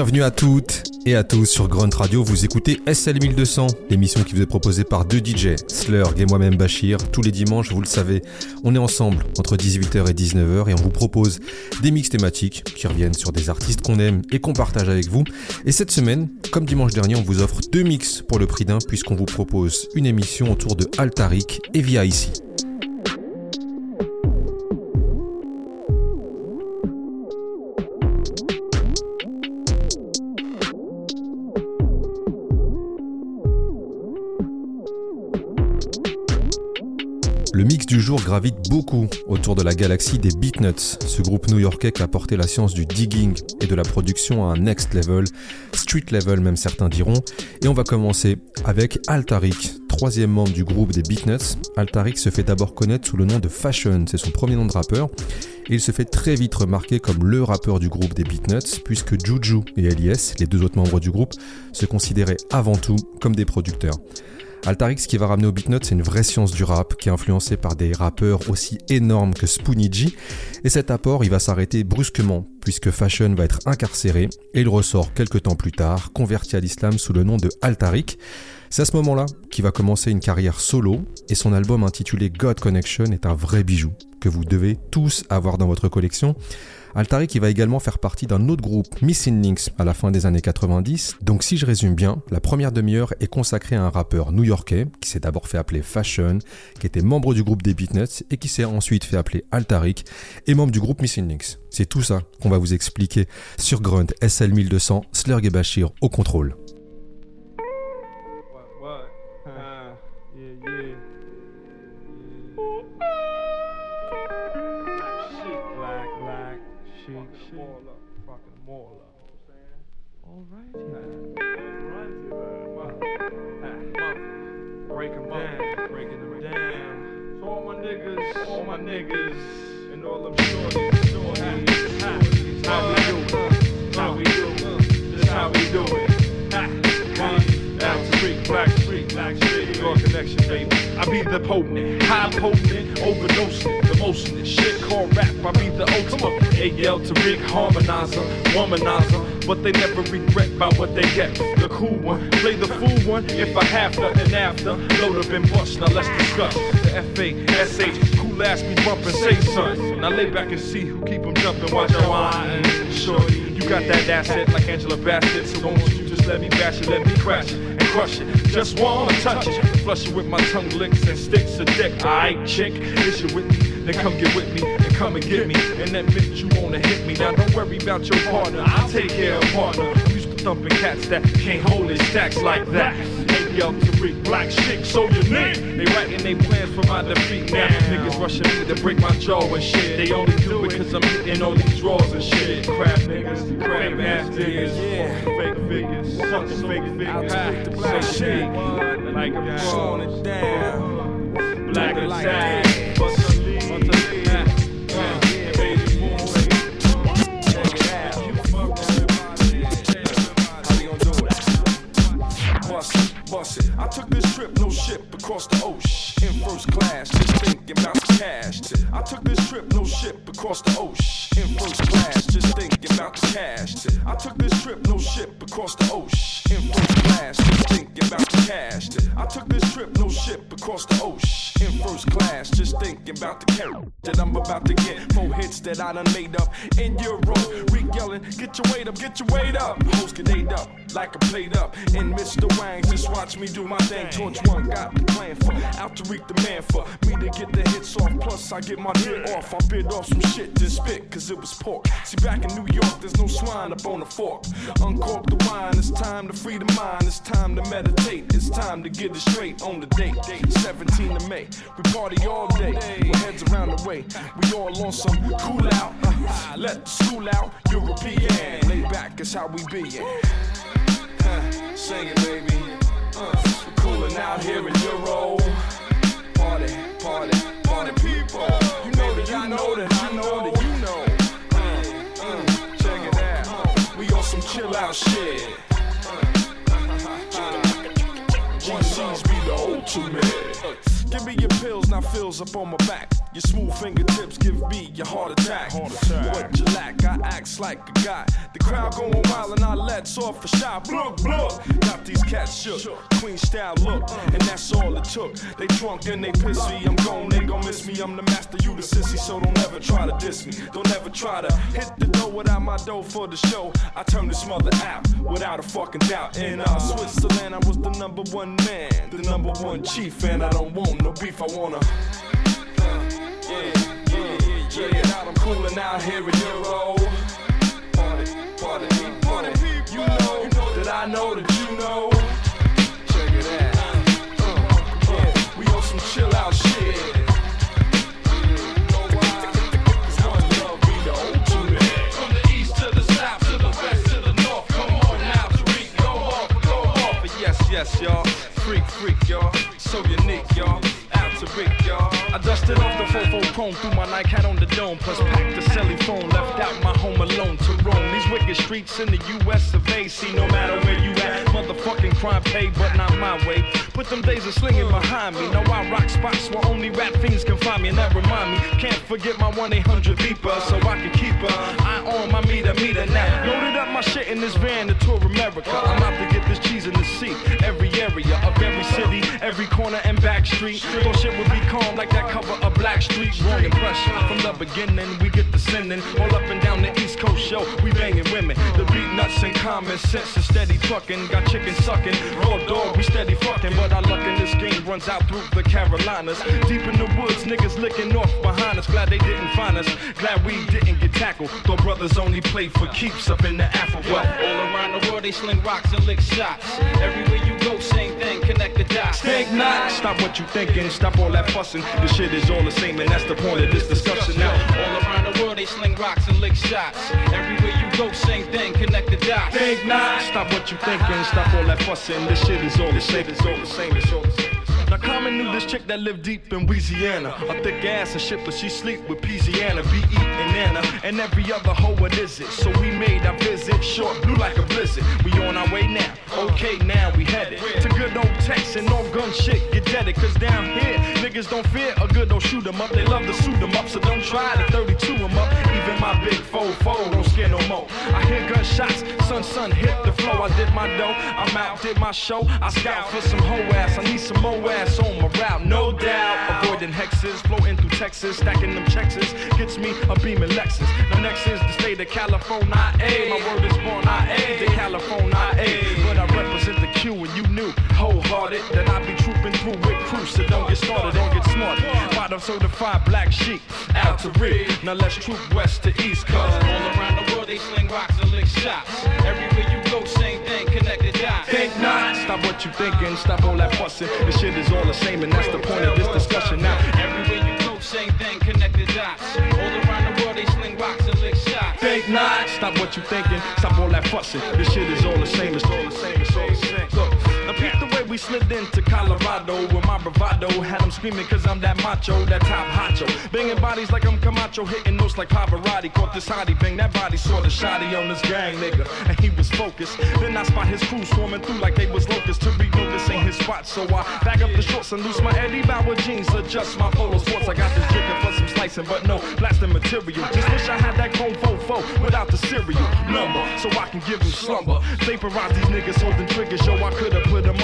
Bienvenue à toutes et à tous sur Grunt Radio. Vous écoutez SL1200, l'émission qui vous est proposée par deux DJ, Slurg et moi-même Bachir. Tous les dimanches, vous le savez, on est ensemble entre 18h et 19h et on vous propose des mix thématiques qui reviennent sur des artistes qu'on aime et qu'on partage avec vous. Et cette semaine, comme dimanche dernier, on vous offre deux mix pour le prix d'un puisqu'on vous propose une émission autour de Altaric et Via ici. Beaucoup autour de la galaxie des Beatnuts, ce groupe new-yorkais qui a porté la science du digging et de la production à un next level, street level même certains diront. Et on va commencer avec Altaric, troisième membre du groupe des Beatnuts. Altaric se fait d'abord connaître sous le nom de Fashion, c'est son premier nom de rappeur. Il se fait très vite remarquer comme le rappeur du groupe des Beatnuts, puisque Juju et Elias, les deux autres membres du groupe, se considéraient avant tout comme des producteurs. Altarix, qui va ramener au beatnut, c'est une vraie science du rap qui est influencée par des rappeurs aussi énormes que Spoonie G. Et cet apport, il va s'arrêter brusquement puisque Fashion va être incarcéré et il ressort quelques temps plus tard, converti à l'islam sous le nom de Altaric. C'est à ce moment-là qu'il va commencer une carrière solo et son album intitulé God Connection est un vrai bijou que vous devez tous avoir dans votre collection. Altari qui va également faire partie d'un autre groupe, Missing Links, à la fin des années 90. Donc si je résume bien, la première demi-heure est consacrée à un rappeur new-yorkais qui s'est d'abord fait appeler Fashion, qui était membre du groupe des Beatnuts et qui s'est ensuite fait appeler Altaric et membre du groupe Missing Links. C'est tout ça qu'on va vous expliquer sur Grunt SL 1200, Slurg et Bashir au contrôle. Niggas. All my niggas, and all them shorties, shorties. How we do it? How we do it? This how we do it. Down street, black street, black street, your connection, baby. I be the potent, high potent, overdosing, the motion, shit called rap. I be the ultimate, AL to Rick harmonizer, womanizer, but they never regret about what they get. The cool one, play the fool one. If I have nothing after, load up and bust. Now let's discuss the F A S H last be bumping, say son. Now lay back and see who keep them jumping, watch your wine. Shorty, you got that asset like Angela Bassett, so won't you just let me bash it, let me crash it and crush it. Just wanna touch it, flush it with my tongue licks and sticks of dick. Alright, chick, is you with me? Then come get with me and come and get me. And admit you wanna hit me. Now don't worry about your partner, I'll take care of partner. I'm used to thumping cats that can't hold their stacks like that yo, Tariq, black shit, so you unique. They writing they plans for my defeat now. Niggas rushing me to break my jaw and shit. They only do it cause I'm hitting all these draws and shit. Crap niggas, crap ass niggas, yeah. fake figures, sucking fake figures. I'll the black shit, like I'm slowing it down. Black attack, I done made up in. Rick yelling, get your weight up, get your weight up. Hoes get ate up like a plate up. And Mr. Wang, just watch me do my thing. Torch one got the plan for out to reap the man for me to get the hits off. Plus, I get my dick off. I bit off some shit to spit, cause it was pork. See, back in New York, there's no swine up on the fork. Uncork the wine, it's time to free the mind. It's time to meditate. It's time to get it straight on the date. date 17 of May. We party all day. With heads around the way. We all on some cool out. Uh, let the school out. European. Lay back is how we be. Yeah. Uh, sing it, baby. Uh, coolin' out here in Euro. Party, party, party people. You know that I know that I know that you know. Uh, uh, check it out. We on some chill out shit. GC's be the ultimate. Give me your pills, now fills up on my back. Your smooth fingertips give me your heart attack. Heart attack. What you lack, I acts like a guy. The crowd going wild and I lets off a shot. Blook, blook. Got these cats shook. Queen style look, and that's all it took. They drunk and they pissy. I'm gone, they gon' miss me. I'm the master, you the sissy. So don't ever try to diss me. Don't ever try to hit the door without my dough for the show. I turn this mother out without a fucking doubt. In uh, Switzerland, I was the number one man, the number one chief, and I don't want no beef. I wanna. Yeah, yeah, check it out. I'm cooling out here in Euro. Party, party, party. You know that I know that you know. Check it out. We on some chill out shit. You know yes, y'all. Freak, freak, y'all. So unique, y'all. Out to Rick, y'all. I dusted off the fofo chrome, threw my Nike hat on the dome, plus packed the celly phone, left out my home alone to roam. These wicked streets in the US of A. See, no matter where you at, motherfucking crime paid, but not my way. Put them days of slinging behind me. Now I rock spots where only rap fiends can find me, and that remind me, can't forget my 1 800 beeper, so I can keep her. I on my meter, meter now. Loaded up my shit in this van to tour America. I'm out to get this cheese in the sea. Every area of every city, every corner and back street. Thought shit would be calm like that cover a Black Street. Wrong impression from the beginning. We get the sending all up and down the East Coast show. We banging women. The beat nuts and common sense is steady trucking. Got chicken sucking, raw dog. We steady fucking, but our luck in this game runs out through the Carolinas. Deep in the woods, niggas licking off behind us. Glad they didn't find us. Glad we didn't get tackled. Though brothers only play for keeps up in the Africa. All around the world they sling rocks and lick shots. Everywhere you go, same thing, connect the dots. Think not. Stop what you thinking. Stop all that fussing. This shit is all the same, and that's the point of this discussion now. All around the world they sling rocks and lick shots. Everywhere you go, same thing, connect the dots. Think not. Stop what you thinking. Stop all that fussing. This shit is all the same. It's all the same. It's all the same. Now Common knew this chick that lived deep in Louisiana. A thick ass and shit, but she sleep with Louisiana, B.E. and Anna, and every other hoe what is it? So we made our visit short, blue like a blizzard. We on our way now. Okay, now we headed to good old Texas and no gun shit. Get deaded, cause down here niggas don't fear a good old shoot 'em up. They love to suit 'em up, so don't try to 32 'em up. Even my big foe foe don't scare no more. I hear gunshots, son son hit the flow. I did my dough, I'm out, did my show. I scout for some hoe ass, I need some mo ass on my route, no doubt. Avoiding hexes, floating through Texas, stacking them Texas. Gets me a beaming Lexus. Now next is the state of California. Eh? My word is born, I A, the California, A. But I represent the Q and you knew wholehearted that I'd be trooping through with crew. So don't get started, don't get smarted. Bottom certified black sheep, out to rig. Now let's troop west to east coast. All around the world they sling rocks and lick shots. Everywhere you go, same thing, connect the dots. Think not. Stop what you thinking. Stop all that fussing. This shit is all the same, and that's the point of this discussion now. Everywhere you go, same thing, connect the dots. Not. Stop what you thinking. Stop all that fussing. This shit is all the same. It's all the same. It's all the same. Look, the way we slid into Colorado with my bravado. Had them screaming cause I'm that macho, that top honcho. Banging bodies like I'm Camacho, hitting notes like Pavarotti. Caught this hottie, bang that body, saw the shotty on this gang nigga. And he was focused. Then I spot his crew swarming through like they was locusts. To no, this ain't his spot. So I back up the shorts and loose my Eddie Bauer jeans. Adjust my polo sports. I got this chicken for some slicing, but no blasting material. Just wish I had that chrome fofo without the serial number. So I can give him slumber. Vaporize these niggas holding triggers. Yo, I could've put them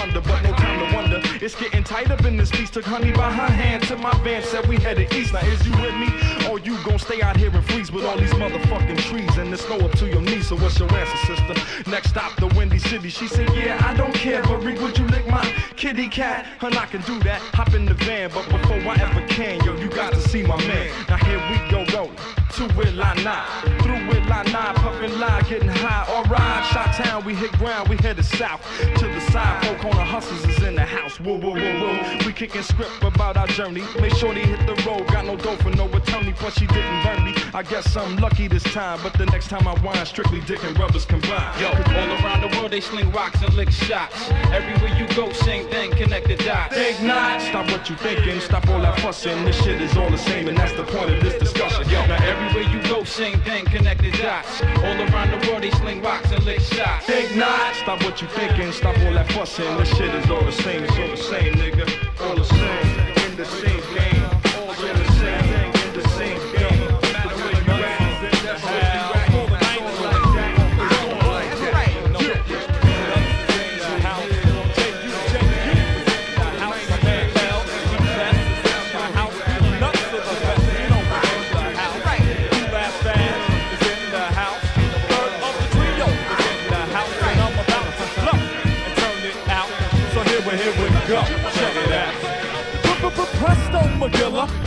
this piece. Took honey by her hand to my van, said we headed east. Now is you with me? Or you gon' stay out here and freeze with all these motherfucking trees and the snow up to your knees? So what's your answer, sister? Next stop, the Windy City. She said, Yeah, I don't care, but Rick, would you lick my kitty cat? And I can do that. Hop in the van, but before I ever can, yo, you got to see my man. Now here we go, rolling. To it, line nine. Through it, line nine. Puffin' line, getting high. Alright, shot town, we hit ground, we headed south. To the side, folk on the hustlers is in the house. Whoa, whoa, whoa, whoa. We kicking script about our journey. Make sure they hit the road. Got no dough for no attorney, plus she didn't burn me. I guess I'm lucky this time, but the next time I whine, strictly dick and rubbers combined. Yo, all around the world they sling rocks and lick shots. Everywhere you go, same thing, connect the dots. Think not. Stop what you thinking. Stop all that fussing. This shit is all the same, and that's the point of this discussion. Yo, Now everywhere you go, same thing, connected dots. All around the world they sling rocks and lick shots. think not. Stop what you thinking. Stop all that fussing. This shit is all the same. It's all the same, nigga. All the same. In the same game.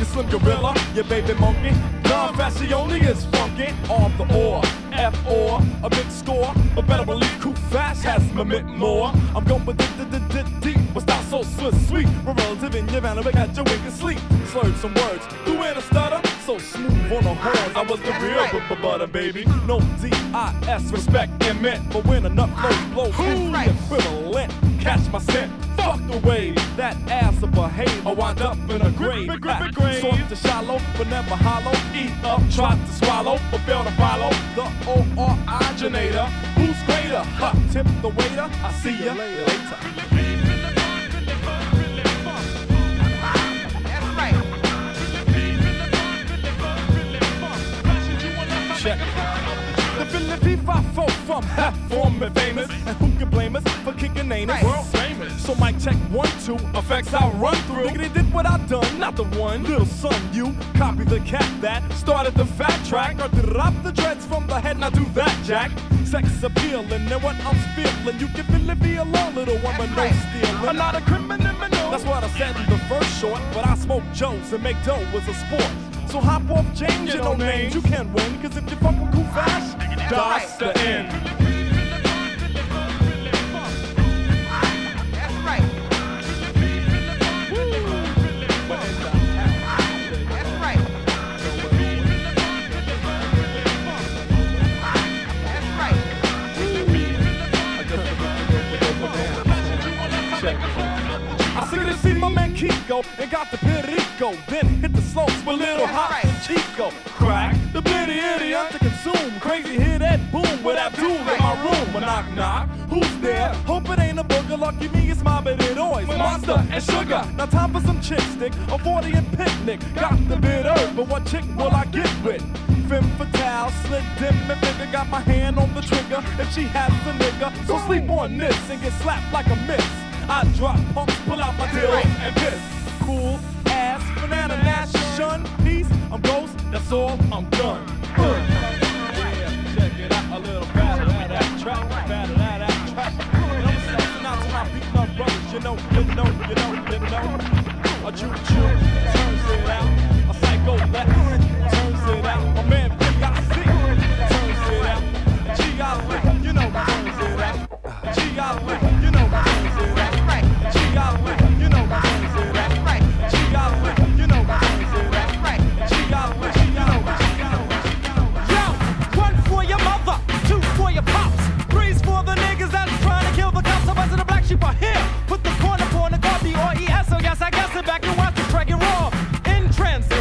Slim Gorilla, your baby monkey. Don Fascioni is funky off the ore. F or a big score, but better believe Cool Fast has my mint more. I'm going with the deep, but style so swift, sweet. We're relative in your vanity, got your wink and sleep. Slurred some words, threw in a stutter, so smooth on the horns. I was the real b- butter baby. No D-I-S, respect and mint. But when enough flows blow the equivalent, catch my scent. Fuck the way that ass will behave. I wind up in a grave. Soft to shallow, but never hollow. Eat up, try to swallow, but fail to follow the O-R-iginator. Who's greater? Ha, tip the waiter. I see ya later. Effects I'll run through. Nigga, they did what I done, not the one. Little son, you copy the cat that started the fat track. Or drop the dreads from the head, now do that, Jack. Sex appealing, and what I'm feeling, you can feel it be alone, little woman, no stealing. I'm not a criminal, that's what I said in the first short. But I smoke Joes and make dough was a sport. So hop off, change your no names. You can win, cause if you fuck with cool fast, that's the end. Kiko and got the Perico. Then hit the slopes with little hot and Chico. Crack the bitty idiot to consume. Crazy hear that boom with Abdul in my room. A knock knock. Who's there? Hope it ain't a booger. Lucky me, it's my baby noise. Monster and sugar. Now time for some chipstick. A 40 and picnic. Got the bitter, but what chick will I get with? Femme fatale, slit dim and figure. Got my hand on the trigger. If she has a nigga, so sleep on this and get slapped like a miss. I drop pumps, pull out my deal and piss. Cool ass banana shun peace. I'm ghost, that's all, I'm done. Yeah, check it out, a little at that track, at that track. And I'm stepping out to my beat brothers, you know, you know, you know, you know. A choo choo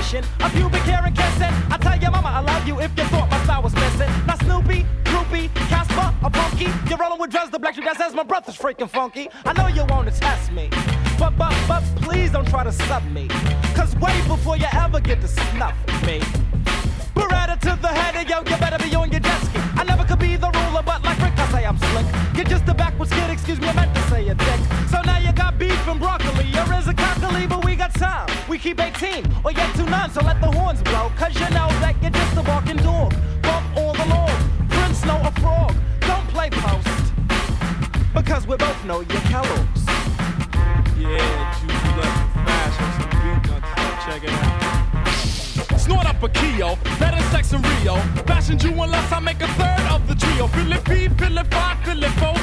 transition, a pubic hair and kissing. I tell your mama I love you if you thought my style was missing. Now Snoopy, Groupie, Casper, a punky. You're rolling with drugs, the black sheep that says my breath is freaking funky. I know you wanna test me. But, but, but please don't try to sub me. Cause way before you ever get to snuff me. Beretta to the head of yo, you better be on your desk. I never could be the ruler, but like Rick, I say I'm slick. You're just a backwards kid, excuse me, I meant to say a dick. So now you got beef and broccoli, is a cockily, but we got time. We keep 18, or yet two none, so let the horns blow. Cause you know that you're just a barking dog. Bump all the law, Prince know a frog. Don't play post, because we both know you're Kellogg's. Yeah, Juicy left fashion, some beat nuts. Check it out. Snort up a Keo, better sex in Rio. Fashion you unless I make a third of the trio. Feel it feed, feel it five, feel it four,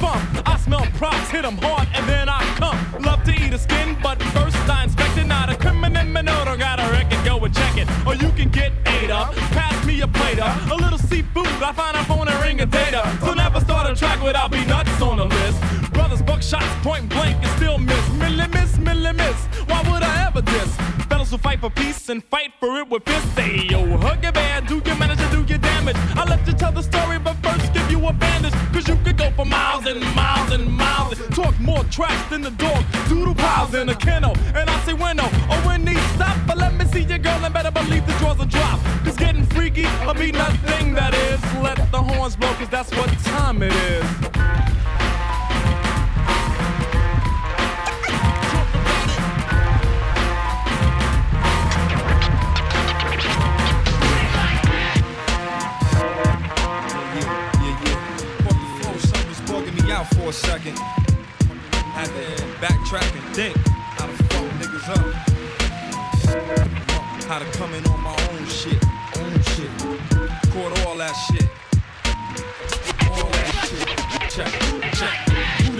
bump. I smell props, hit 'em hard, and then I come. Love to eat a skin, but first I inspect it. Not a criminal minota, gotta reckon, go and check it. Or you can get ate up. Pass me a plate of a little seafood. I find up on a ring of data. So never start a track without be nuts on the list. Brothers buck shots point blank and still. Miss, who fight for peace and fight for it with fists. Say yo, hug your bad, do your to do your damage. I'll let you tell the story, but first give you a bandage. Cause you could go for miles and miles and miles. Talk more trash than the dog. Doodle piles in a kennel. And I say when no, oh when these stop. But let me see your girl and better believe the drawers will drop. Cause getting freaky I'll be nothing that is. Let the horns blow, cause that's what time it is. For a second. Had to backtrack and think how to fuck niggas up. How to come in on my own shit, own shit. Caught all that shit. All that shit. Check, check.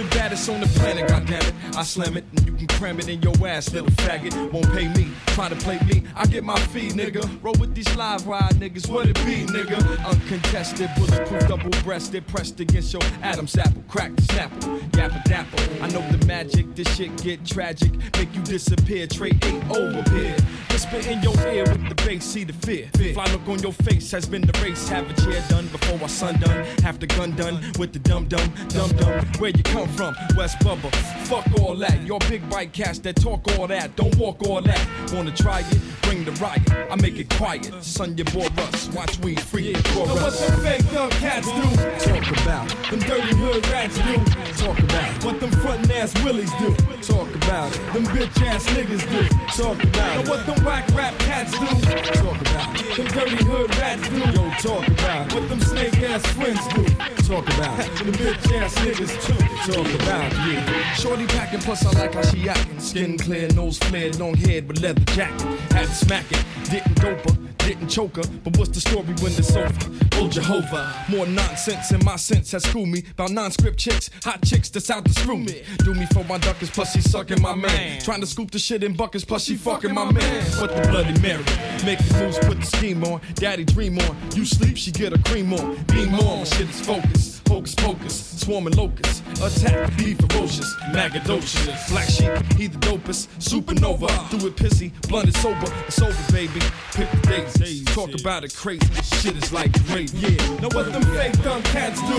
The baddest on the planet, goddammit? I slam it and you can cram it in your ass, little faggot. Won't pay me, try to play me. I get my fee, nigga. Roll with these live ride niggas, what it be, nigga? Uncontested, bulletproof, double breasted, pressed against your Adam's apple, crack the snapple, yappa dapple. I know the magic, this shit get tragic, make you disappear, trade ain't over here. Whisper in your ear with the bass, see the fear. Fly look on your face has been the race. Have a chair done before our sun done. Half the gun done with the dum dum, dum dum. Where you come from? West Bubba. Fuck all that. Your big bike cats that talk all that. Don't walk all that. Wanna try it? Bring the riot. I make it quiet. Son, your boy Russ. Watch we free it for Now what us. them fake thug cats do? Talk about. Them dirty hood rats do. Talk about. What them frontin' ass willies do? Talk about it. Them bitch ass niggas do. Talk about Now it. what them whack rap cats do? Talk about it. Them dirty hood rats do. Yo, talk about it. What them snake ass friends do? Talk about it. Them bitch ass niggas too. Talk about it. Yeah. Shorty packing, plus I like how she acting. Skin clear, nose flared, long head with leather jacket. Had to smack it, didn't dope her, didn't choke her. But what's the story when it's over? Oh Jehovah, more nonsense in my sense has schooled me about non-script chicks, hot chicks that's out to screw me. Do me for my duckers, plus she sucking my man. Trying to scoop the shit in buckets, plus she fucking my man. What the bloody Mary? make the moves, put the scheme on. Daddy dream on. You sleep, she get a cream on. Beam on, shit is focused. Hocus pocus, swarming locusts. Attack, be ferocious, magadocious. Black sheep, he the dopest. Supernova, do it pissy, blunt it sober. It's over, baby. Pick the days. Talk about it crazy. Shit is like gravy. Yeah. Now what them fake thug cats do?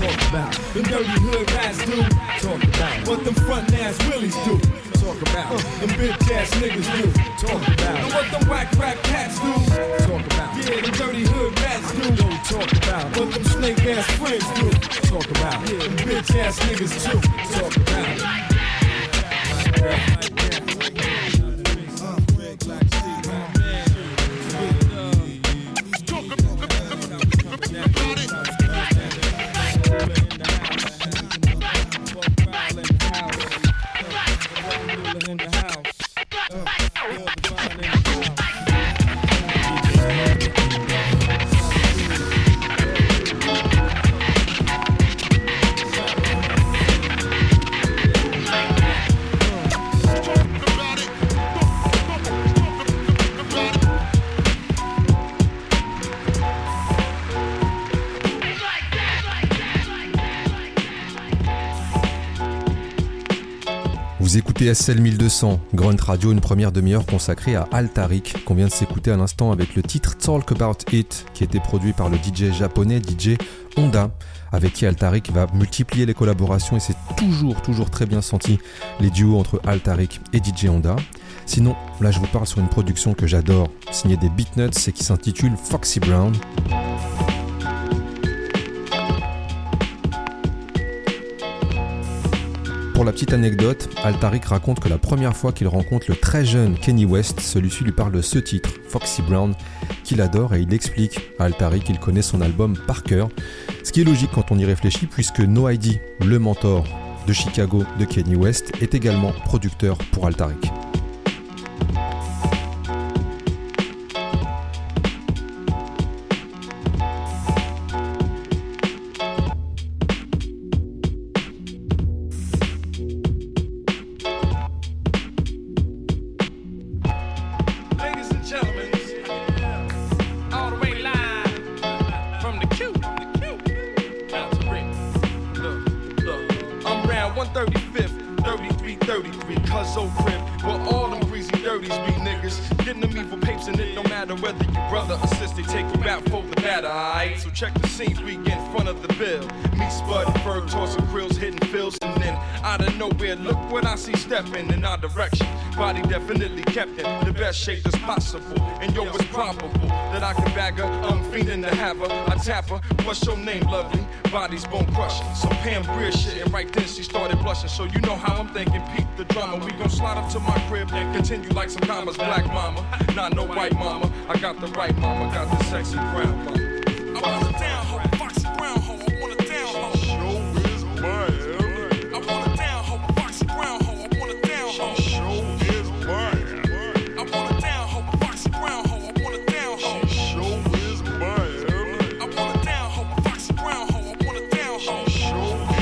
Talk about. Them dirty hood rats do. Talk about. What them front ass willies do? Talk about it. Them bitch ass niggas do. Talk about what them whack rap cats do? Talk about it. Yeah, the dirty hood rats do. Yo, talk about it. What them snake ass friends do? Talk about Yeah, them bitch ass niggas too. Talk about it. Vous écoutez SL 1200, Grunt Radio, une première demi-heure consacrée à Altarik, qu'on vient de s'écouter à l'instant avec le titre Talk About It, qui été produit par le DJ japonais DJ Honda, avec qui Altarik va multiplier les collaborations et c'est toujours, toujours très bien senti les duos entre Altarik et DJ Honda. Sinon, là je vous parle sur une production que j'adore, signée des Beatnuts et qui s'intitule Foxy Brown. Pour la petite anecdote, Altarik raconte que la première fois qu'il rencontre le très jeune Kenny West, celui-ci lui parle de ce titre, Foxy Brown, qu'il adore et il explique à Altarik qu'il connaît son album par cœur. Ce qui est logique quand on y réfléchit puisque No ID, le mentor de Chicago de Kenny West, est également producteur pour Altarik. drama. Not no white mama. I got the right mama, got the sexy brown mama. Want a down hoe, foxy brown hoe. I want a down hoe. Show is mine. I want a down hoe, foxy brown hoe. I want a down hoe. Show is mine. I want a down hoe, foxy brown hoe. I want a down hoe. Show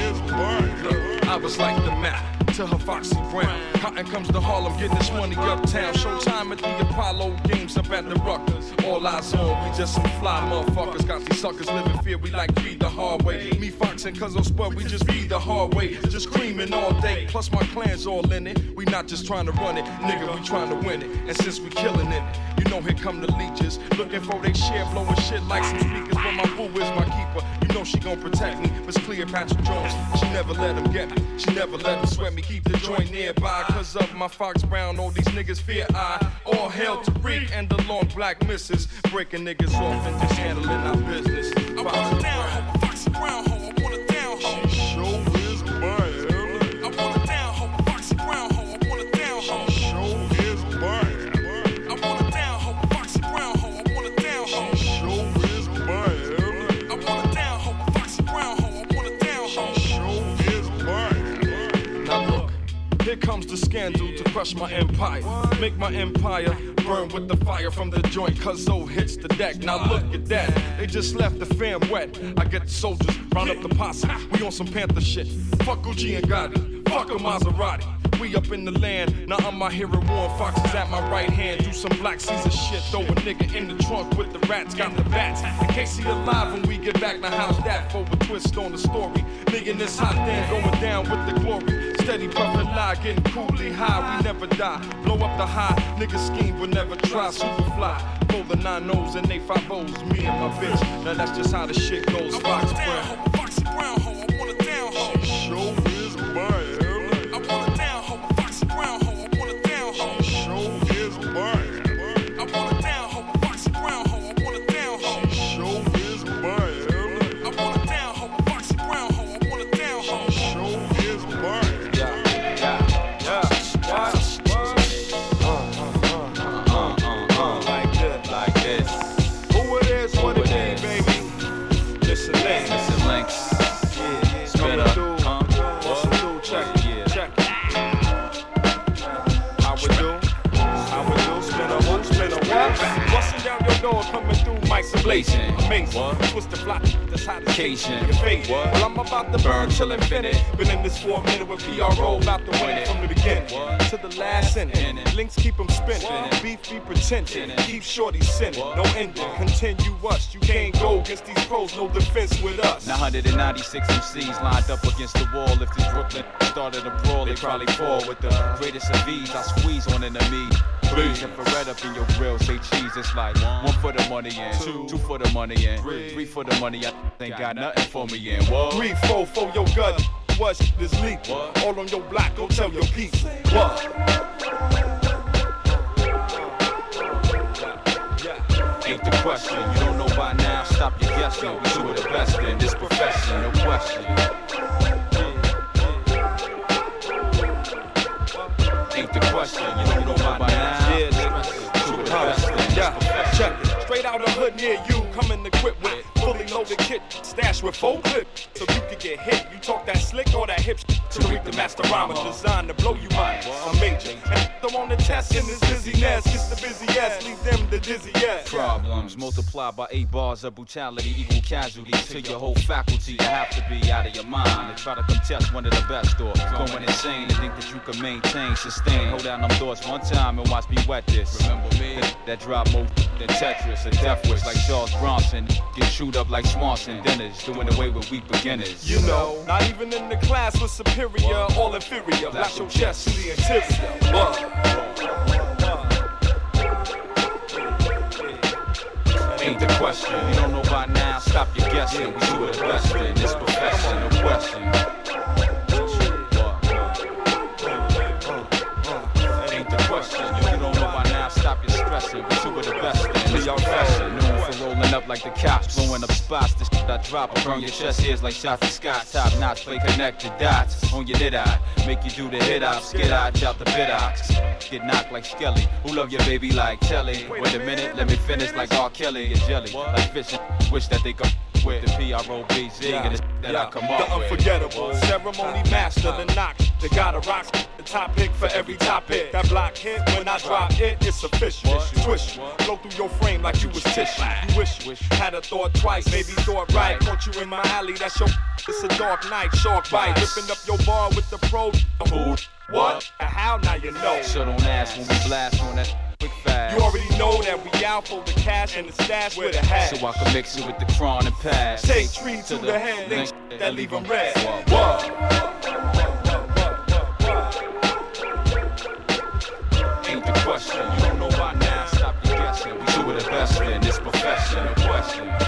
is mine. I was like to her Foxy Brown. Cotton comes to Harlem, getting this money uptown. Showtime at the Apollo Games up at the Ruckers. All eyes on, we just some fly motherfuckers. Got these suckers living fear, we like feed the hard way. Me, Fox, and Cuzzo Spud, we just feed the hard way. Just creaming all day, plus my clan's all in it. We not just trying to run it, nigga, we trying to win it. And since we killing it, you know here come the leeches. Looking for they share, blowing shit like some speakers. But my boo is my keeper. Know she gon' protect me. Miss Cleopatra Jones, she never let him get me. She never let him sweat me. Keep the joint nearby. Cause of my Fox Brown, all these niggas fear I. All hell to Reek and the long black misses. Breaking niggas off and just handling our business. I want a down Foxy Brown scandal to crush my empire. Make my empire burn with the fire from the joint. Cuzzo hits the deck. Now look at that. They just left the fam wet. I get the soldiers, round up the posse. We on some Panther shit. Fuck Gucci and Gotti. Fuck a Maserati. We up in the land, now I'm my hero. Warren Fox is at my right hand. Do some black Caesar shit, throw a nigga in the trunk with the rats, got the bats. In case he alive when we get back, now how's that for a twist on the story? Nigga, this hot thing going down with the glory. Steady puffin' lie, getting coolly high, we never die. Blow up the high, nigga scheme but never try. Superfly, pull the nine O's and they five O's, me and my bitch. Now that's just how the shit goes. Fox want a down Brown. hoe, Foxy Brown for a minute with PRO, about to win from the beginning What? to the last inning. Links keep them spinning. Spinning. Beef be pretending. Keep shorty sinning. No ending. Continue us, You can't go against these pros. No defense with us. Now 196 MCs lined up against the wall. If this Brooklyn started a brawl, they probably fall with the greatest of ease. I squeeze on enemy. Please, if a red up in your grill, say cheese. It's like one for the money in, two, two for the money in, three for the money. I ain't got nothing for me in. Whoa. Three, four, four, your gut. What this leak? What? All on your block, go tell your people. What? Ain't the question. You don't know by now. Stop your guessing. We two are the best in this profession. No question. Ain't the question. You don't know by now. Yeah, nigga. Two are the best in this Yeah, check it. Straight out the hood near you, coming equipped with fully loaded kit, stashed with full clip, so you could get hit. You talk that slick or that hip to read the master rhymer, designed to blow you mind. I'm major, and throw on the test in this busyness. It's the busy ass, leave them the dizzy ass. Problems multiplied by eight bars of brutality equal casualties to your whole faculty. You have to be out of your mind to try to contest one of the best or going insane and think that you can maintain, sustain. Hold down them doors one time and watch me wet this. Remember me? That, drop more than Tetris, a death wish like Charles Bronson. Get chewed up like Swanson dinners, doing away with weak beginners. You know, not even in the class was superior, all inferior. Blast your chest to the interior. What? Ain't the question. You don't know by now. Stop your guessing. We are the best in this profession. No question. Ain't the question. You don't know by now. Stop your stressing. We two are the best in this profession. Rolling up like the cops, blowing up spots. The shit I drop will burn your chest hairs like shots of scotch. Top notch, play connected dots on your lid eye. Make you do the hit hop, skid out, out the bit ox. Get knocked like Skelly. Who love your baby like Kelly? Wait a minute, let me finish like R. Kelly and Jelly. Like fish and wish that they could with the P-R-O-B-Z and the that I come up The unforgettable ceremony master, the knock. They gotta rock the topic for every topic. That block hit when I drop it, it's official. Swish, flow through your frame like you was tissue. You wish, had a thought twice, maybe thought right. Caught you in my alley, that's your. It's a dark night, shark bite, ripping up your bar with the pro. Who? What? How? Now you know. So don't ask when we blast on that quick fast. You already know that we out for the cash and the stash with a hat. So I can mix it with the cron and pass. Take tree to the head, link that leave 'em red. What? What? Ain't the question. You don't know by now. Stop your guessing. We do it the best in this profession. No question.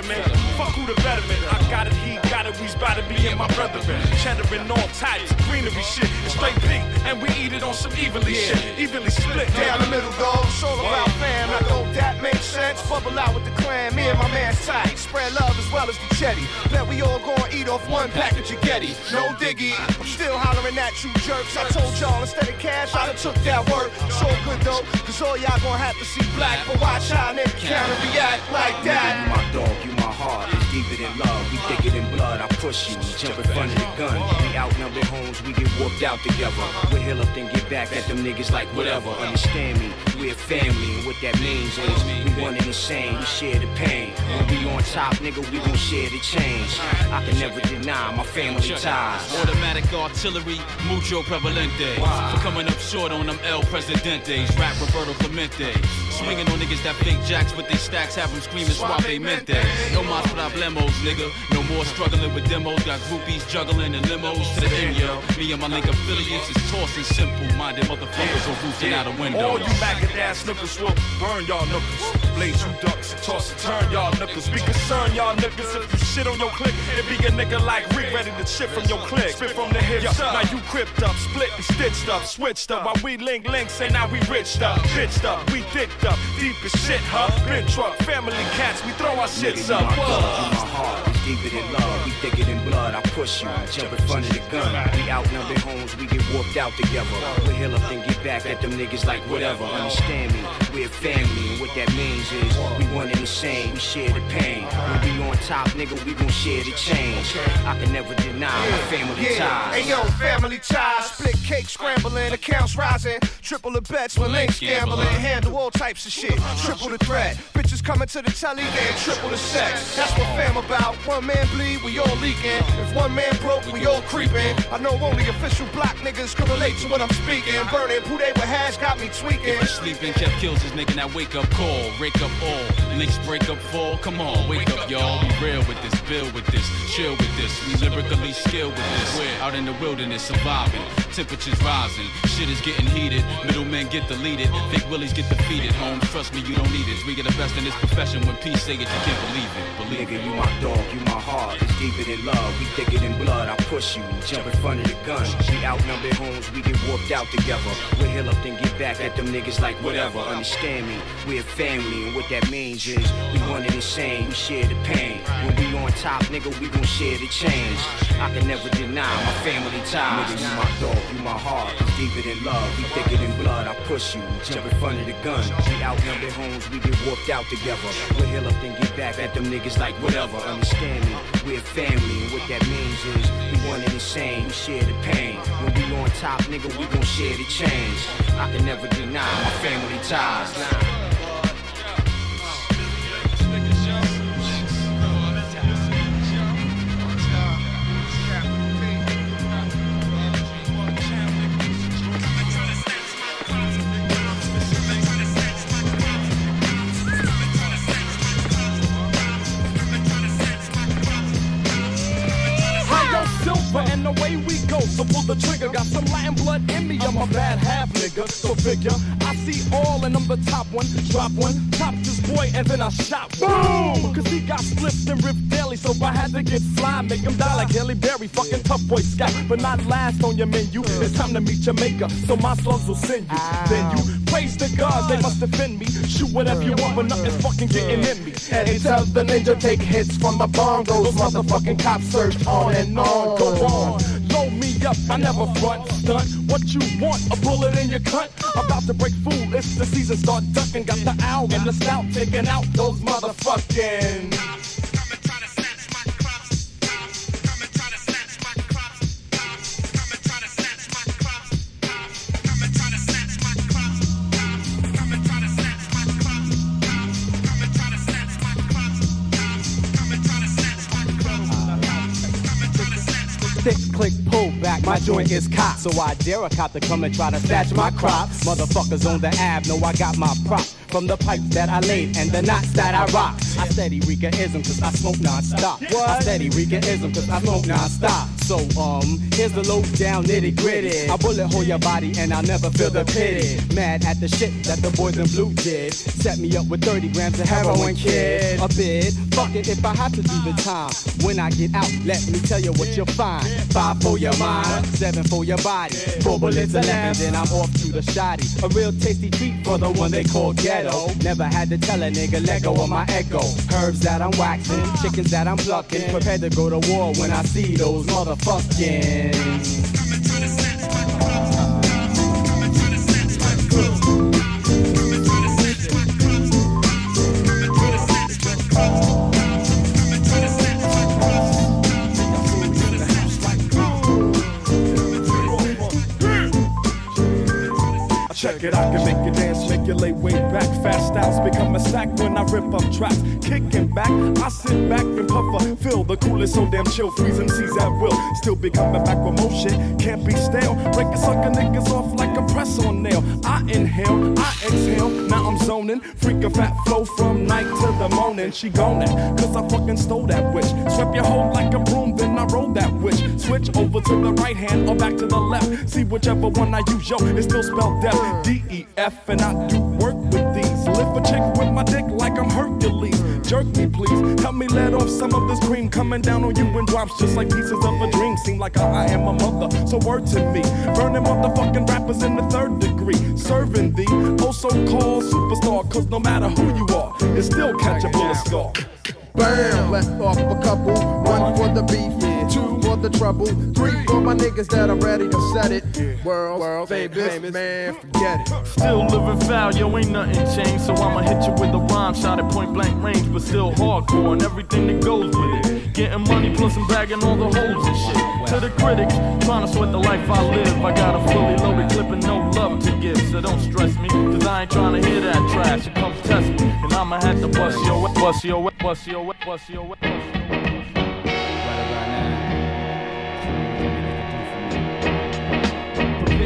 Fuck who the betterman. I got it, he got it, we's about to be in my brethren. Cheddar in all types, greenery shit. It's straight pink, and we eat it on some evenly shit. Evenly split Down the middle, dog. It's all about fam. I know that makes sense. Bubble out with the clan. Me and my man's tight. Spread love as well as the chetty. Bet we all gonna eat off one package of Getty. No diggy. I'm still hollering at you jerks. I told y'all instead of cash, I'd have took that work. All good though, cause all y'all gonna have to see black. But watch how nigga counter react like that. my dog, you heart. It's deeper than love. We thicker than blood. I push you. Jump in front of the gun. We outnumbered homes. We get whooped out together. We heal up then get back at them niggas like whatever. Understand me? We're family, and what that means is we one and the same. We share the pain. When we on top, nigga, we gon' share the change. I can never deny my family ties. Automatic artillery, mucho prevalente. For coming up short on them El Presidentes. Rap Roberto Clemente. Swinging on niggas that fake jacks with they stacks, have them screaming suave mente. No más problemos, nigga. No more struggling with demos. Got groupies juggling in limos to the end, yo. Me and my link affiliates is tossing simple minded motherfuckers are roofing out a window. All you maggot ass knuckles will burn y'all knuckles. Blaze you ducks, toss and turn y'all knuckles. Be concerned, y'all niggas, if you shit on your click. It be a nigga like Rick ready to shit from your click. Spit from the hips. Now you cripped up, split and stitched up, switched up. While we link links, and now we rich up, bitched up, we thicked up. Deep as shit, huh? Big truck, family cats, we throw our shits Nigga, up. my Whoa. My heart. It's love. We thicker than blood. I push you. Jump in front of the gun. We outnumbered homes. We get warped out together. We heal up then get back at them niggas like whatever. Understand me? We're family, and what that means is we one and the same. We share the pain. When we on top, nigga, we gon' share the change. I can never deny my family Yeah, ties. hey yo, family ties, split cake scrambling, accounts rising, triple the bets when links gambling, handle all types of shit, triple the threat. Bitches coming to the telly, getting triple the sex. That's what fam about. One man bleed, we all leaking. If one man broke, we all creeping. I know only official black niggas can relate to what I'm speaking. Burning, who they with hash got me tweaking. If you sleeping, kept kills this nigga, now wake up call, rake up all. Links break up fall, come on, wake up y'all. Be real with this, build with this, chill with this. We lyrically skilled with this. We're out in the wilderness surviving, temperatures rising, shit is getting heated. Middlemen get deleted, big willies get defeated. Homes, trust me, you don't need it. We get the best in this profession. When peace say it, you can't believe it. Believe Nigga, it. you my dog, you my heart. It's deeper than love. We thicker than blood. I push you. Jump in front of the gun. We outnumbered homes. We get warped out together. We heal up then get back at them niggas like whatever. Understand me? We're family, and what that means is we one and the same. We share the pain. When we on top, nigga, we gon' share the change. I can never deny my family ties. Nigga, you my dog, you my heart. It's deeper than love. We thicker than blood. I push you. Jump in front of the gun. We outnumbered homes. We get warped out together. We heal up then get back at them niggas like whatever. Understand We're family, and what that means is we one and the same. We share the pain. When we on top, nigga, we gon' share the change. I can never deny my family ties. Nah. The trigger. Got some Latin blood in me, I'm a bad half nigga. So figure, I see all and I'm the top one. Drop one, top this boy, and then I shot. Boom! Cause he got flipped and ripped daily, so I had to get fly. Make him die like Halle Berry, fucking tough boy scat. But not last on your menu. It's time to meet your maker, so my slugs will send you. Ah. Then you praise the gods, they must defend me. Shoot whatever you want, but nothing's fucking getting in me. And he tells the ninja take hits from the bongos. Those motherfucking cops search on and on. Go on, up, I never front stunt. What you want? A bullet in your cunt? About to break fool, it's the season, start ducking. Got the owl and the stout taking out those motherfucking. My joint is cocked. So I dare a cop to come and try to snatch my crops. Motherfuckers on the ab know I got my prop. From the pipes that I laid and the knots that I rock. I steady Rika-ism cause I smoke non-stop. I steady Rika-ism cause I smoke non-stop. So, um, here's the low down nitty gritty. I bullet hole your body and I'll never feel the pity. Mad at the shit that the boys in blue did. Set me up with 30 grams of heroin, kid. A bid, fuck it if I have to do the time. When I get out, let me tell you what you'll find. Five for your mind, seven for your body. Four bullets and then I'm off to the shoddy. A real tasty treat for the one they call ghetto. Never had to tell a nigga let go of my echo. Herbs that I'm waxing, chickens that I'm plucking. Prepared to go to war when I see those motherfucking. Check it, I can make you dance, lay way back. Fast styles become a stack when I rip up tracks. Kicking back, I sit back and puff a feel the coolest, so damn chill, freeze MCs at will. Still be coming back with shit, can't be stale. Break a sucker niggas off like a press on nail. I inhale, I exhale, now I'm zoning. Freak a fat flow from night to the morning. She gone it, cause I fucking stole that witch. Swept your hoe like a broom, then I rolled that witch. Switch over to the right hand or back to the left. See whichever one I use, yo, it's still spelled death. D E F, and I do work with these. Lift a chick with my dick like I'm Hercules. Jerk me, please. Help me let off some of this cream coming down on you in drops just like pieces of a dream. Seem like I, I am a mother, so word to me. Burning motherfucking rappers in the third degree. Serving the oh so called superstar, cause no matter who you are, it's still catchable a scar. Bam, let off a couple. One for the beef, two for the trouble, three for my niggas that are ready to set it. World, world famous, man, forget it. Still living foul, yo, ain't nothing changed. So I'ma hit you with a rhyme shot at point blank range, but still hardcore and everything that goes with it. Getting money plus I'm bagging all the holes and shit. To the critics, trying to sweat the life I live. I got a fully loaded clip and no love to give, so don't stress me, cause I ain't trying to hear that trash. You come test me, and I'ma have to bust your, bust your, bust your, bust your, bust your.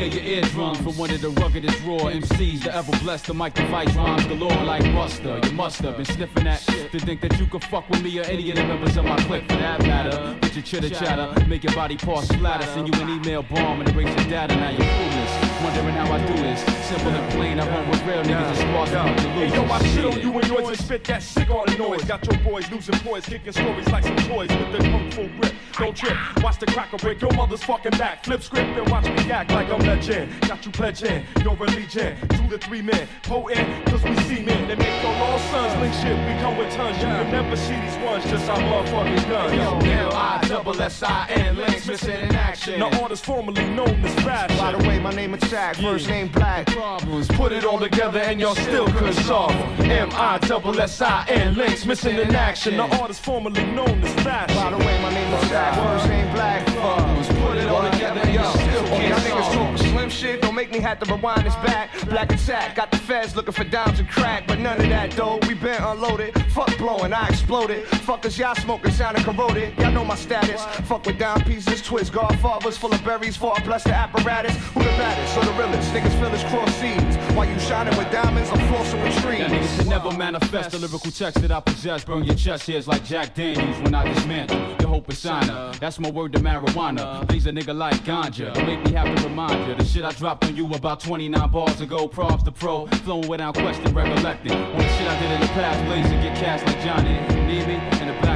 Prepare your eardrums for one of the ruggedest raw MCs to ever bless the mic device rhymes galore like Buster. You must have been sniffing that shit to think that you could fuck with me or any of the members of my clique for that matter. With your chitter chatter, make your body parts splatter, send you an email bomb and erase your data. Now you're clueless. Wondering how I do this. Simple and plain, I run with real niggas and squads and to lose. Hey, yo, I shit on you and yours and spit that shit on the noise. Got your boys losing poise, kicking stories like some toys with the kung fu grip. Don't trip, watch the cracker break your mother's fucking back. Flip script and watch me act like I'm legend. Got you pledging your religion Two to three men. Potent, cause we see men. They make your all sons link shit. We come with tons. You can never see these ones, just our motherfucking guns. Yo, L-I-double-S-I-N, links missing in action. Now artists formerly known as fashion. By the way, my name is First name Black. Problems, Put it all together and y'all still couldn't solve them. M-I-double-S-I-N, links missing in action. The artist formerly known as fashion. By the way, my name is Shaq, first name Black. Problems, put it all together and y'all still can't niggas solve slim shit, don't make me have to rewind this back. Black attack, got the feds looking for dimes and crack, but none of that though. We been unloaded. Fuck blowing, I exploded. Fuckers, y'all smoking, sounding corroded. Y'all know my status. Fuck with down pieces, twist, godfathers full of berries for a blessed apparatus. Who the baddest or the realest? Niggas feel his cross seeds. While you shining with diamonds, I'm flossing with trees. That niggas never manifest the lyrical text that I possess. Burn your chest hairs like Jack Daniels when I dismantle your hope and signer. That's my word to marijuana. These a nigga like ganja. Make me have to remind you. The shit I dropped on you about 29 bars ago. Props to pro. Flowing without question, recollecting. On the shit I did in the past, blazing get cast like Johnny. Need me? In the black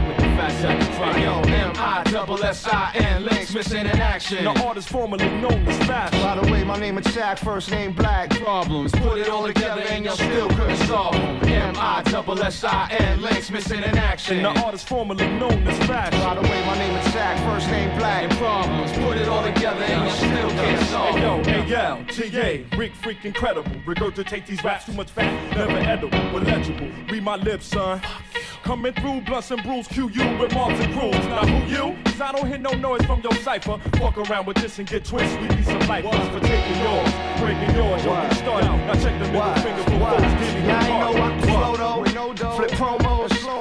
with the fat sack and crying. Yo, M-I-double-S-I-N, links missing in action. The artist formerly known as Fast. By the way, my name is Jack, first name Black. Problems, Put it all together and you still couldn't solve them. M-I-double-S-I-N, links missing in action. The artist formerly known as Fast. By the way, my name is Jack, first name Black. problems. Put it all together and you still can't solve Hey yo, them. AL, TA, Rick freak incredible. Regurgitate these raps too much fat, never edible, but legible. Read my lips, son. Coming through blunts and brews, QU with Marks and Crews. Now who you? Cause I don't hear no noise from your cipher. Fuck around with this and get twisted. We need some life for taking yours, breaking yours. Yo, get started. Now check the middle finger for folks getting I ain't know I hard. can flow though.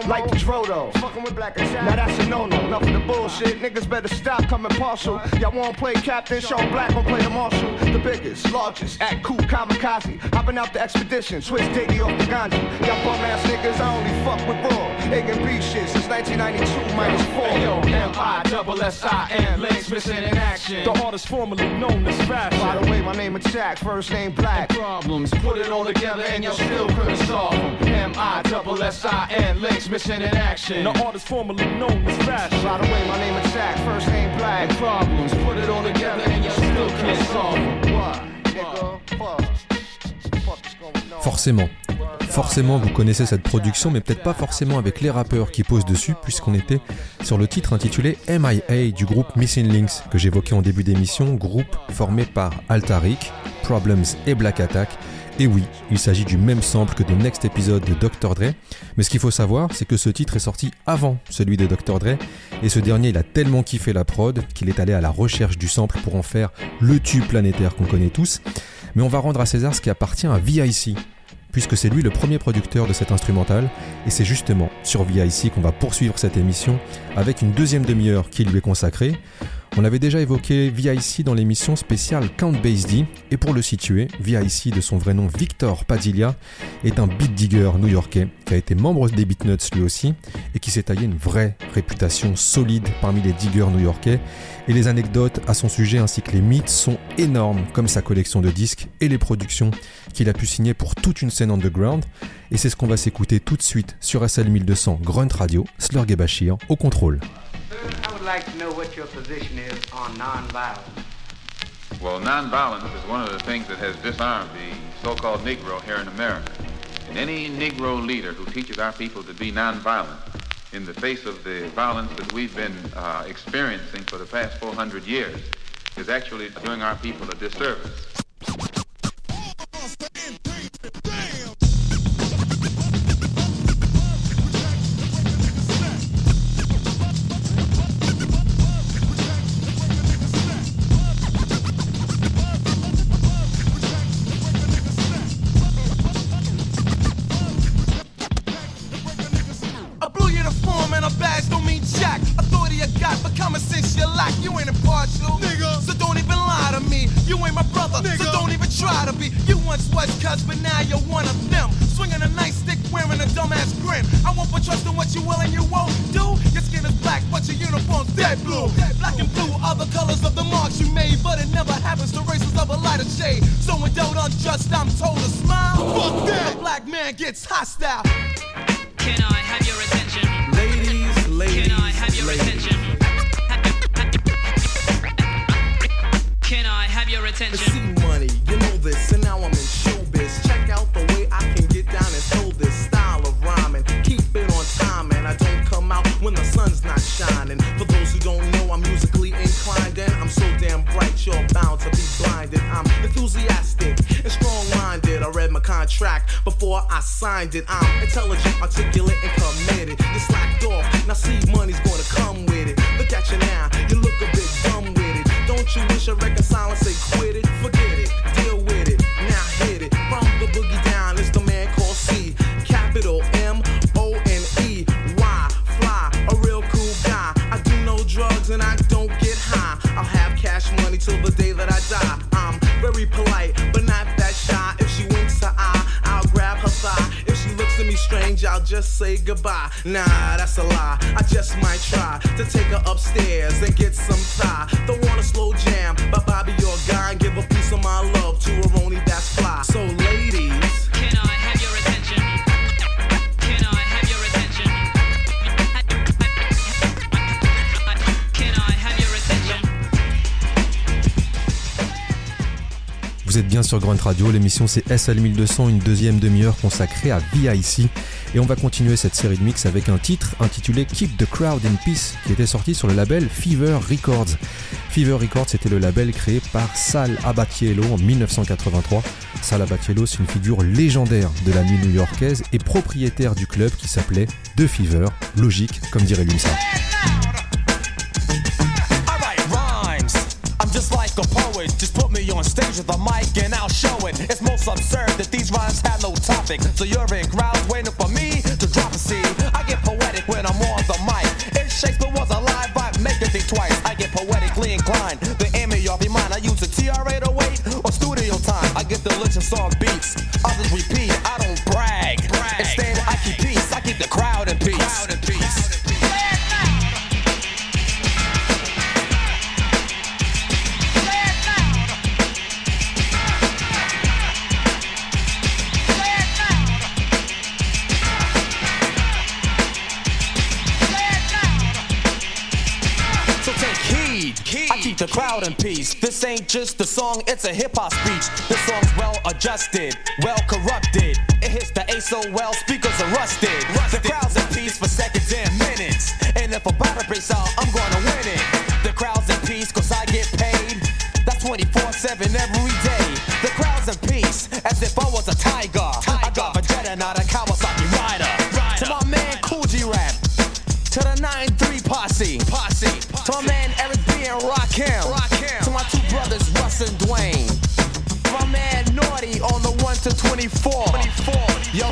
Like the Drodo. Fucking with black attack. Now that's a no-no. Enough of the bullshit. Niggas better stop coming partial. Y'all wanna play captain? Show black gon' play the marshal. The biggest, largest, at cool kamikaze. Hopping out the expedition. Switch daily off the ganja. Y'all bum ass niggas, I only fuck with raw. Egg and beef shit since 1992 minus four. Yo, M-I-double-S-I-N. Links missing in action. The artist formerly known as Fast. By the way, my name is Jack, first name Black. Problems, Put it all together and y'all still couldn't solve them. M-I-double-S-I-N, links missing in action. The artist formerly known as Fast. By the way, my name is Jack, first name Black. problems. Put it all together and you still can't solve them. What, nigga? Fuck. Fuck is going on? Forcément. Forcément, vous connaissez cette production, mais peut-être pas forcément avec les rappeurs qui posent dessus, puisqu'on était sur le titre intitulé MIA du groupe Missing Links, que j'évoquais en début d'émission, groupe formé par Altaric, Problems et Black Attack. Et oui, il s'agit du même sample que de Next Episode de Dr. Dre, mais ce qu'il faut savoir, c'est que ce titre est sorti avant celui de Dr. Dre, et ce dernier, il a tellement kiffé la prod qu'il est allé à la recherche du sample pour en faire le tube planétaire qu'on connaît tous. Mais on va rendre à César ce qui appartient à VIC, puisque c'est lui le premier producteur de cet instrumental, et c'est justement sur VIC qu'on va poursuivre cette émission avec une deuxième demi-heure qui lui est consacrée. On avait déjà évoqué VIC dans l'émission spéciale Count Basie et pour le situer, VIC de son vrai nom Victor Padilla est un beat digger new-yorkais qui a été membre des Beatnuts lui aussi et qui s'est taillé une vraie réputation solide parmi les diggers new-yorkais. Et les anecdotes à son sujet ainsi que les mythes sont énormes, comme sa collection de disques et les productions qu'il a pu signer pour toute une scène underground. Et c'est ce qu'on va s'écouter tout de suite sur SL 1200 Grunt Radio, Slurg et Bashir au contrôle. Like to know what your position is on nonviolence. Well, nonviolence is one of the things that has disarmed the so-called Negro here in America. And any Negro leader who teaches our people to be nonviolent in the face of the violence that we've been uh, experiencing for the past 400 years is actually doing our people a disservice. Sur Radio, l'émission c'est SL1200, une deuxième demi-heure consacrée à VIC. Et on va continuer cette série de mix avec un titre intitulé Keep the Crowd in Peace, qui était sorti sur le label Fever Records. Fever Records était le label créé par Sal Abatiello en 1983. Sal Abatiello, c'est une figure légendaire de la nuit new-yorkaise et propriétaire du club qui s'appelait The Fever, logique comme dirait l'UNSA. On stage with a mic and I'll show it. It's most absurd that these rhymes have no topic. So you're in crowds waiting for me to drop a seed. I get poetic when I'm on the mic. If Shakespeare was alive, I'd make it think twice. I get poetically inclined. The of your mind. I use a TR-808 or studio time. I get delicious on beats. Others repeat. I don't brag. Instead, I keep peace. I keep the crowd in peace. Crowd crowd in peace. This ain't just a song, it's a hip hop speech. This song's well adjusted, well corrupted. It hits the A so well, speakers are rusted. The crowd's in peace for seconds and minutes. And if a battle breaks out, I'm gonna win it. The crowd's in peace cause I get paid. That's 24 7 every day. The crowd's in peace as if I was a tiger. I got Vegeta, not a Kawasaki rider. To my man Kool G Rap. To the 9-3 posse. Posse. Yo,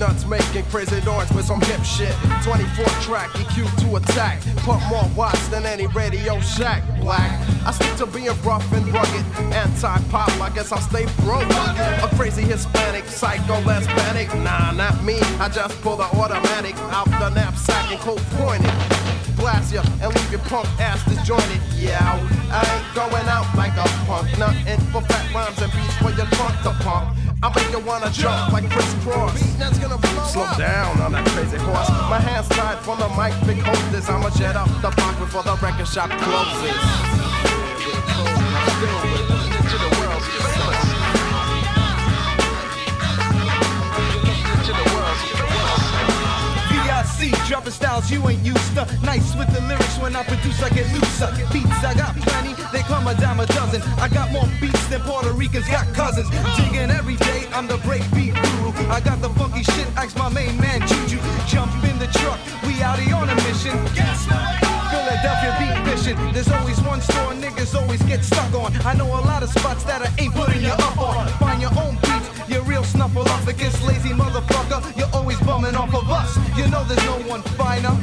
nuts making crazy noise with some hip shit. 24 track, EQ to attack. Pump more watts than any Radio Shack. Black. I stick to being rough and rugged. Anti pop, I guess I'll stay broke. A crazy Hispanic, psycho, less. Nah, not me. I just pull the automatic out the knapsack and cold pointed. Blast ya and leave your punk ass disjointed. Yeah, I ain't going out like a punk. Nothing for fat rhymes and beats for your trunk to pump. I make you wanna jump like Kris Kross. Slow down on that crazy horse. My hands tied from the mic, big hostess. I'ma jet up the block before the record shop closes. Dropping styles you ain't used to. Nice with the lyrics when I produce, I get looser. Beats, I got plenty, they come a dime a dozen. I got more beats than Puerto Ricans got cousins. Digging every day, I'm the break beat guru. I got the funky shit, ask my main man Juju. Jump in the truck, we out here on a mission. Get stuck, Philadelphia beat fishing. There's always one store niggas always get stuck on. I know a lot of spots that I ain't putting you up on. Find your own beats, you're real snuffleupagus, lazy motherfucker. You're always bumming off of us. You know there's no one finer.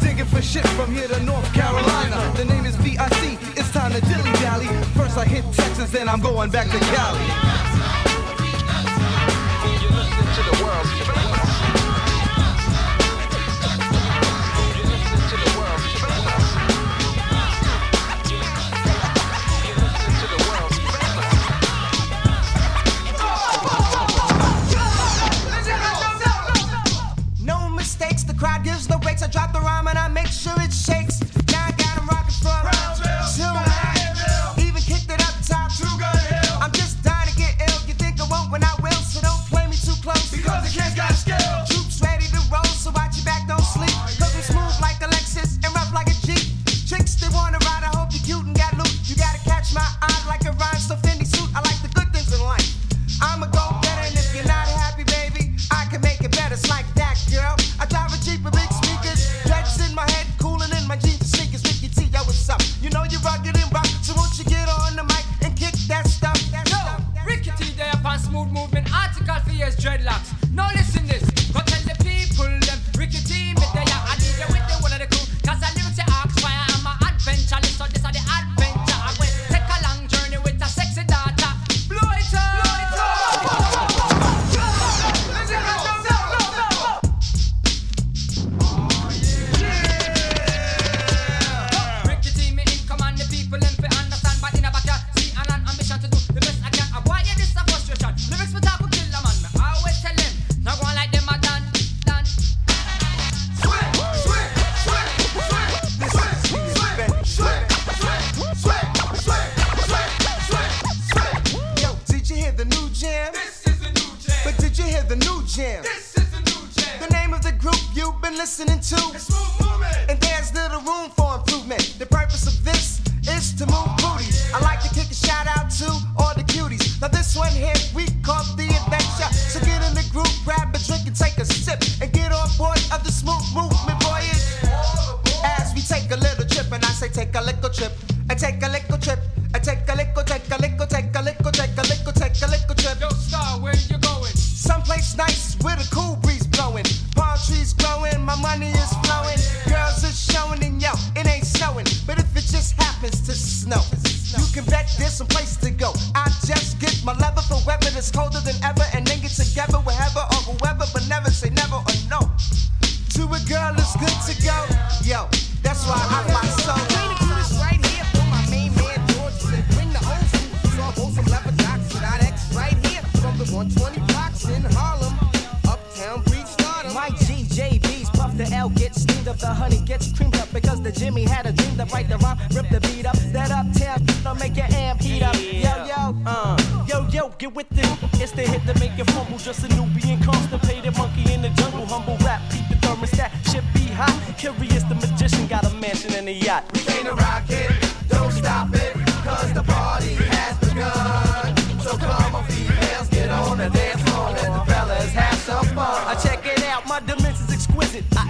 Digging for shit from here to North Carolina. The name is VIC, it's time to dilly dally. First I hit Texas, then I'm going back to Cali. No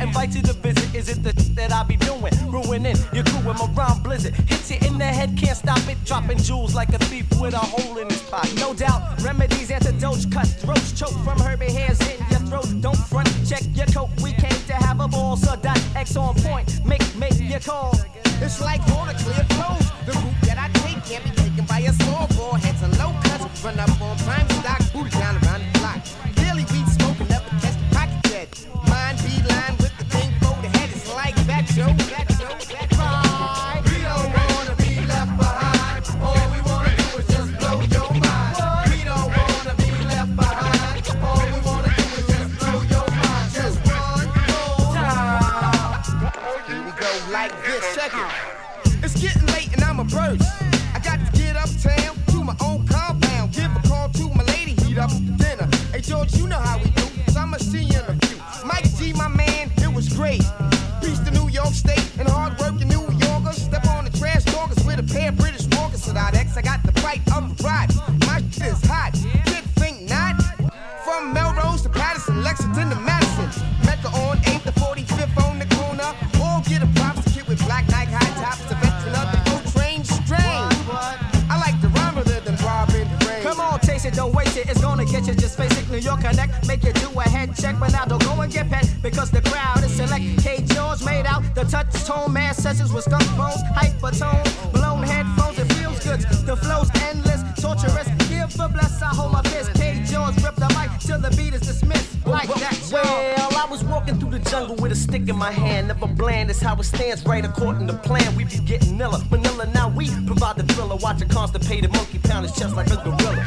Invite you to visit. Is it the that I be doing? Ruining your crew with my rhyme blizzard. Hits you in the head, can't stop it. Dropping jewels like a thief with a hole in his pocket. No doubt, remedies antidotes, cut throats, choke from Herbie hands in your throat. Don't front check your coat. We came to have a ball, so dot X on point. Make make your call. It's like water clear flows. The route that I take can't be taken by a small ball. Heads and low cuts run up on prime stands right according to plan. We be getting nilla, manila. Now we provide the thriller. Watch a constipated monkey pound his chest like a gorilla.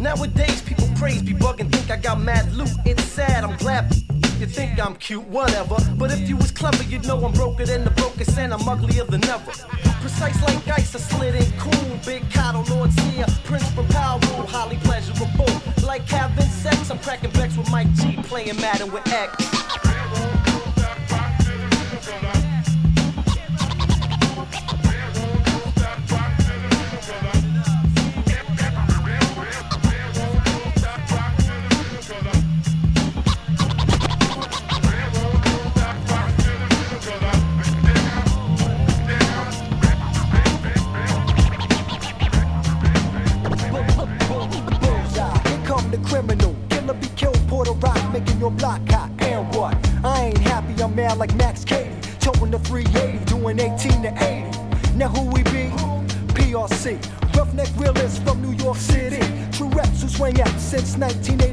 Nowadays, people praise, be bugging, think I got mad loot. It's sad, I'm glad. You think I'm cute, whatever. But if you was clever, you'd know I'm broker than the brokest, and I'm uglier than ever. Precise like ice, I slid in cool. Big coddle, lords here, Prince from Power Holly highly pleasurable. Like having sex, I'm cracking backs with Mike G, playing Madden with X. swing at since 1980.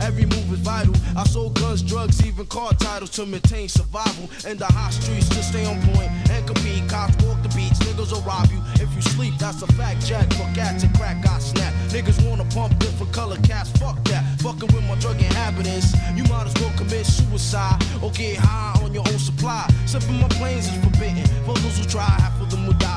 Every move is vital. I sold guns, drugs, even car titles to maintain survival. In the hot streets to stay on point and compete. Cops walk the beats, niggas will rob you if you sleep. That's a fact, Jack. For cats and crack got snap. Niggas wanna pump different color cats. Fuck that. Fucking with my drug inhabitants. You might as well commit suicide or get high on your own supply. Sipping my planes is forbidden. For those who try,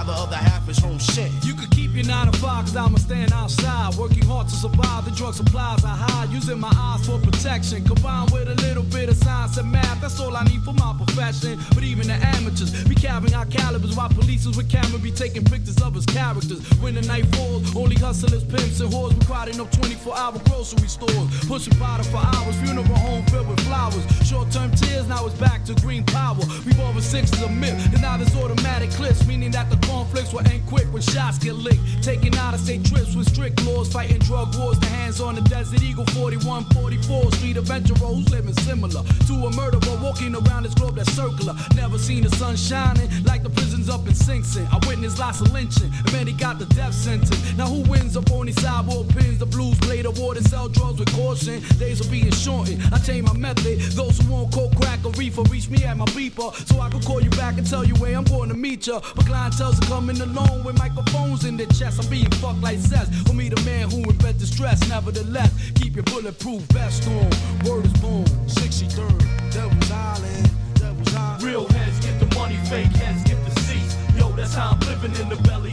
the other half is home shit. You could keep your nine to five, cause I'ma stand outside. Working hard to survive, the drug supplies I hide. Using my eyes for protection. Combined with a little bit of science and math, that's all I need for my profession. But even the amateurs be carrying our calibers while police with camera be taking pictures of his characters. When the night falls, only hustlers, pimps, and whores be crowding up 24 hour grocery stores. Pushing powder for hours, funeral home filled with flowers. Short term tears, now it's back to green power. Revolver six is a myth, and now there's automatic clips, meaning that the conflicts will end quick when shots get licked. Taking out of state trips with strict laws, fighting drug wars. The hands on the Desert Eagle 4144 Street adventurer who's living similar to a murderer walking around this globe that's circular. Never seen the sun shining like the prisons up in Sing Sing. I witnessed lots of lynching, and man, he got the death sentence. Now who wins up on these sidewalk pins? The blues blade of water, sell drugs with caution. Days are being shortened. I change my method. Those who won't coke, crack, or reefer, reach me at my beeper so I can call you back and tell you where I'm going to meet ya. But clientels are coming alone with microphones in their chest. I'm being fucked like zest. For me, the man who invented stress. Nevertheless, keep your bulletproof vest on. Word is born. 63rd, Devil's Island, Devil's Island. Real heads get the money, fake heads get the seats. Yo, that's how I'm living in the belly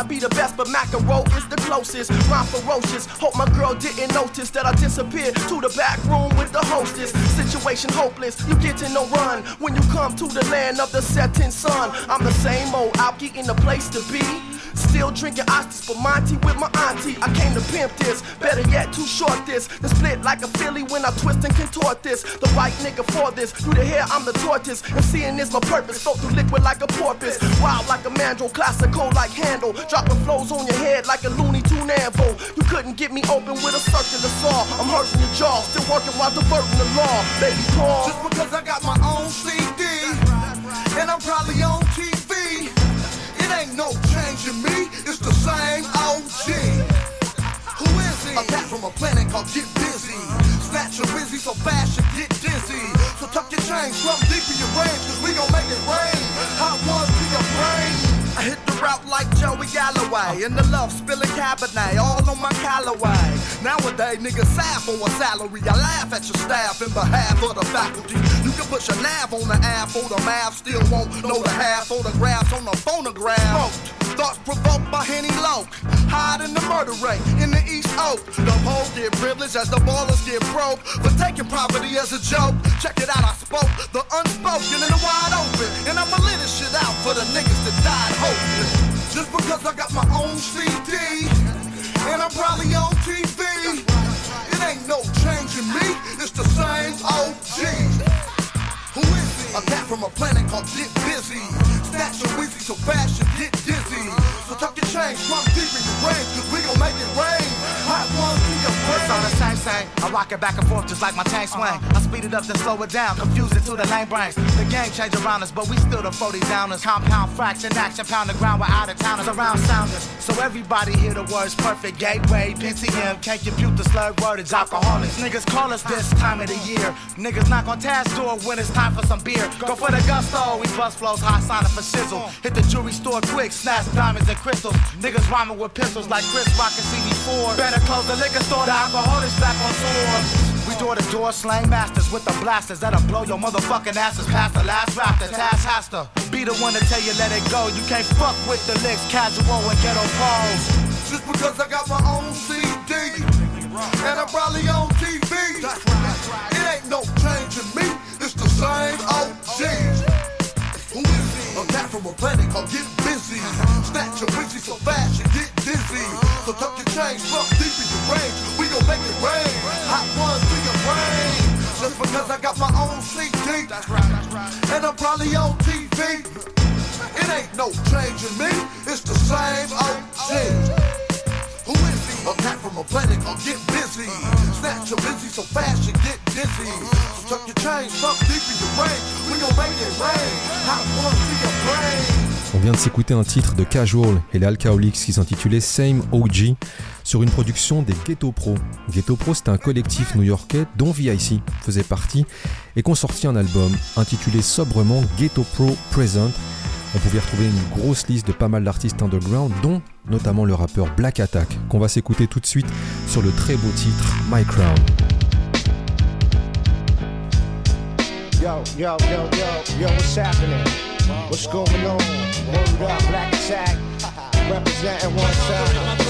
not be the best, but Macaron is the closest. Rhyme ferocious. Hope my girl didn't notice that I disappeared to the back room with the hostess. Situation hopeless. You get in no run when you come to the land of the setting sun. I'm the same old alky in the place to be. Still drinking Oscars for Monty with my auntie. I came to pimp this, better yet, too short this. Then split like a Philly when I twist and contort this. The right nigga for this. Through the hair, I'm the tortoise. And seeing is my purpose. Float through liquid like a porpoise. Wild like a mandrill, classical like handle. Dropping flows on your head like a Looney Tune anvil. You couldn't get me open with a circular saw. I'm hurting your jaw, still working while diverting the law. Baby, Paul. Just because I got my own CD, and I'm probably on TV. It ain't no change in me, it's the same OG. Who is he? A cat from a planet called Get Busy. Snatch your busy so fast you get dizzy. So tuck your chains, slump deep in your range, cause we gon' make it rain. Hot brain. I hit the route like Joey Galloway. In the love spilling cabernet, all on my Callaway. Nowadays, niggas sad for a salary. I laugh at your staff in behalf of the faculty. You can put your nav on the app or the math, still won't know the half photographs on the phonograph. Smoked. Thoughts provoked by Henny Loke. Hide in the murder rate in the East Oak. The hoes get privileged as the ballers get broke. For taking property as a joke. Check it out, I spoke the unspoken in the wide open. And I'ma let this shit out for the niggas that died hopeless. Just because I got my own CD. And I'm probably on TV. It ain't no change in me. It's the same OG. Who is he? A cat from a planet called Get Busy. Snatch your wizzy so fast you get tuck your chain, slump deep in your range, cause we gon' make it rain. Hot ones. It's the same, same. I rock it back and forth just like my tank swing. I speed it up then slow it down, confuse it to the lane brains. The game change around us, but we still the 40 downers. Compound fraction action, pound the ground, we're out of towners around sounders. So everybody hear the words perfect. Gateway, PCM, can't compute the slurred word, it's alcoholics. Niggas call us this time of the year. Niggas knock on task door when it's time for some beer. Go for the gusto, we bust flows, hot signing for shizzle. Hit the jewelry store quick, snatch diamonds and crystals. Niggas rhyming with pistols like Chris Rock and CB4. Better close the liquor store, the alcoholics back on tour. We door to door slang masters with the blasters that'll blow your motherfucking asses past the last raptor. Task has to be the one to tell you let it go. You can't fuck with the licks, casual and ghetto pose. Just because I got my own CD and I'm probably on TV. It ain't no change in me. It's the same OG. Who is he? A cat from a planet called Get Busy. Snatch your wizzy so fast you get dizzy. So tuck your chains, slump deep in your range. We gon' make it rain. Hot ones to your brain. Just because I got my own CD. And I'm probably on TV. It ain't no change in me. It's the same OG. Who is he? A cat from a planet Get Busy. Snatch your busy so fast you get dizzy. So tuck your chains, slump deep in your range. We gon' make it rain. Hot ones to your brain. On vient de s'écouter un titre de Casual et les Alcoholics qui s'intitulait Same OG sur une production des Ghetto Pro. Ghetto Pro, c'est un collectif new-yorkais dont VIC faisait partie et qu'on sortit un album intitulé sobrement Ghetto Pro Present. On pouvait retrouver une grosse liste de pas mal d'artistes underground, dont notamment le rappeur Black Attack, qu'on va s'écouter tout de suite sur le très beau titre My Crown. Yo, yo, yo, yo, yo, what's happening? What's going on?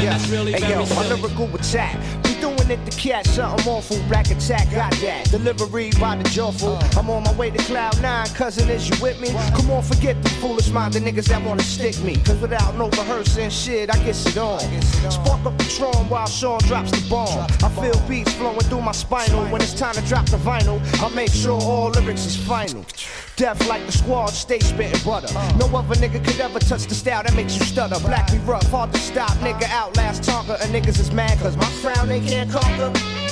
Yeah. Hey yo, my lyrical attack. We doing it to catch something awful. Black attack, got that. Delivery by the jawful. I'm on my way to cloud nine, cousin. Is you with me? Come on, forget the foolish mind, the niggas that wanna stick me. Cause without no rehearsing shit, I get it on. Spark up the Patron while Sean drops the bomb. I feel beats flowing through my spinal. When it's time to drop the vinyl, I make sure all lyrics is final. Deaf like the squad, stay spitting butter. Uh. No other nigga could ever touch the style that makes you stutter. Black be rough, hard to stop. Nigga uh. outlast Tonka, and niggas is mad cause my crown they can't conquer.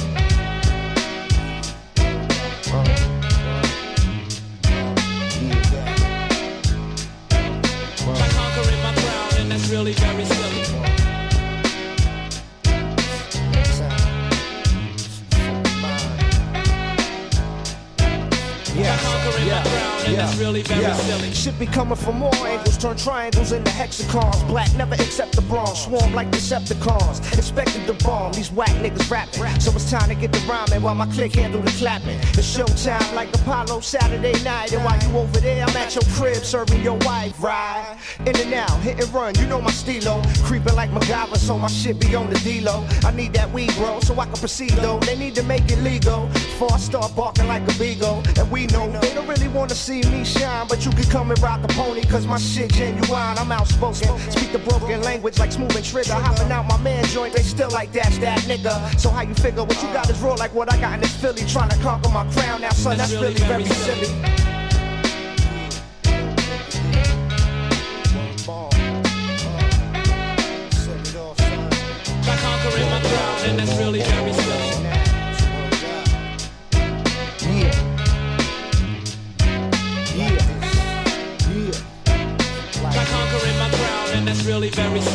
Silly. Shit be coming from more angles, turn triangles into hexagons. Black never accept the bronze, swarm like Decepticons. Expected the bomb, these whack niggas rapping. So it's time to get the rhyming while my click handle the clapping. It's showtime like Apollo Saturday night. And while you over there, I'm at your crib serving your wife, right? In and out, hit and run, you know my stilo. Creeping like MacGyver, so my shit be on the D-Lo. I need that weed, bro, so I can proceed though. They need to make it legal. Before I start barking like a beagle. And we know they don't really wanna see me shine, but you can come and rock the pony, cause my shit genuine. I'm outspoken. Speak the broken language like smooth and trigger. Hopping out my man joint, they still like that's that nigga. So how you figure what you got is raw like what I got in this Philly? Trying to conquer my crown now, son, that's really very silly.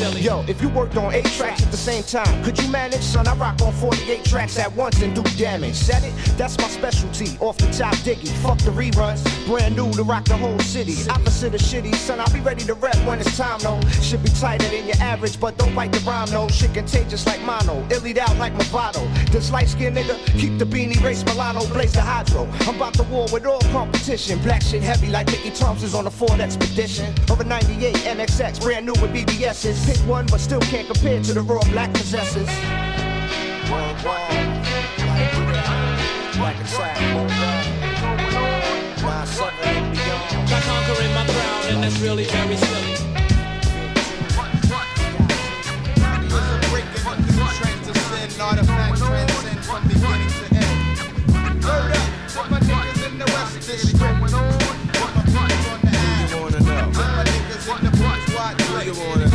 Yo, if you worked on eight tracks at the same time, could you manage? Son, I rock on 48 tracks at once and do damage. Said it? That's my specialty. Off the top diggy. Fuck the reruns. Brand new to rock the whole city. Opposite of shitty, son, I'll be ready to rep when it's time, though. Should be tighter than your average, but don't bite the rhyme. Shit contagious like mono. Illied out like Movado. This light skinned nigga, keep the beanie, race Milano, blaze the hydro. I'm about to war with all competition. Black shit heavy like Mickey Thompson's on the Ford Expedition. Over 98 NXX, brand new with BBS's. Pick one, but still can't compare to the raw black possessors. Black By conquering my crowd, and that's really very silly. Artifact transcend from beginning to end. Word up, put my niggas in the West District. Put my brothers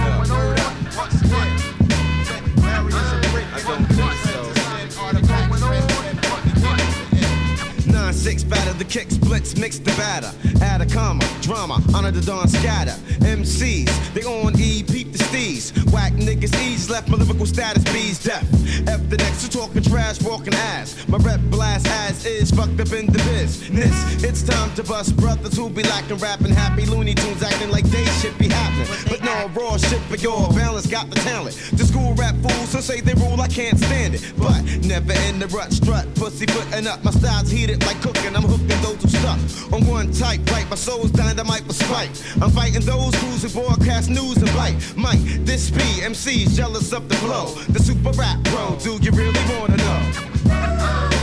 the kicks blitz mix the batter. Add a comma drama honor the dawn scatter. MCs they on E peep the steez. Whack niggas ease left my lyrical status bees deaf. F the next to talking trash walking ass. My rep blast as is fucked up in the business it's time to bust brothers who be lacking rapping. Happy Looney Tunes acting like they shit be happening. But no raw shit for your balance got the talent. The school rap fools who say they rule I can't stand it. But never in the rut strut pussy putting up. My style's heated like cooking. I'm hooking those who stuck on one type right? My soul's dynamite for spite. I'm fighting those who's who broadcast news and light. Mike this be MC's jealous of the flow? The super rap bro do you really wanna know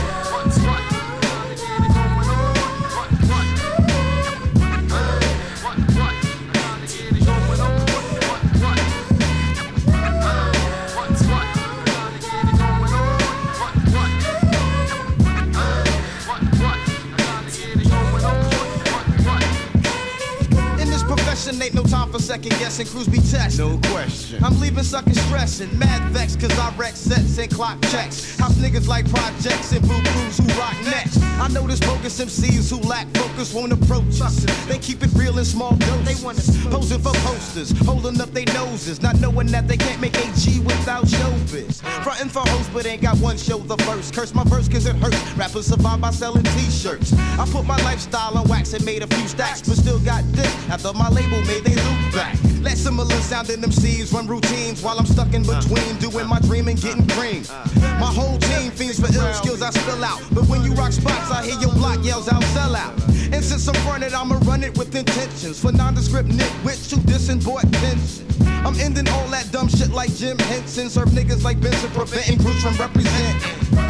ain't no time for second guessing. Crews be test. No question. I'm leaving sucking stressing. Mad vex, cause I wreck sets and clock checks. House niggas like projects and blue crews who rock next. I know this bogus MCs who lack focus won't approach us. They keep it real in small doses. They want us posing for posters, holding up their noses, not knowing that they can't make AG without showbiz. Frontin' for hosts, but ain't got one show the first. Curse my verse cause it hurts. Rappers survive by selling t-shirts. I put my lifestyle on wax and made a few stacks, but still got this after my label made they loop back. Let similar sounding MCs run routines while I'm stuck in between doing my dream and getting cream. My whole team fiends for ill skills I spill out. But when you rock spots, I hear your block yells out, sell out. And since I'm running, I'ma run it with intentions. For nondescript nitwits who dissing boy attention. I'm ending all that dumb shit like Jim Henson. Serve niggas like Benson, preventing groups from representing.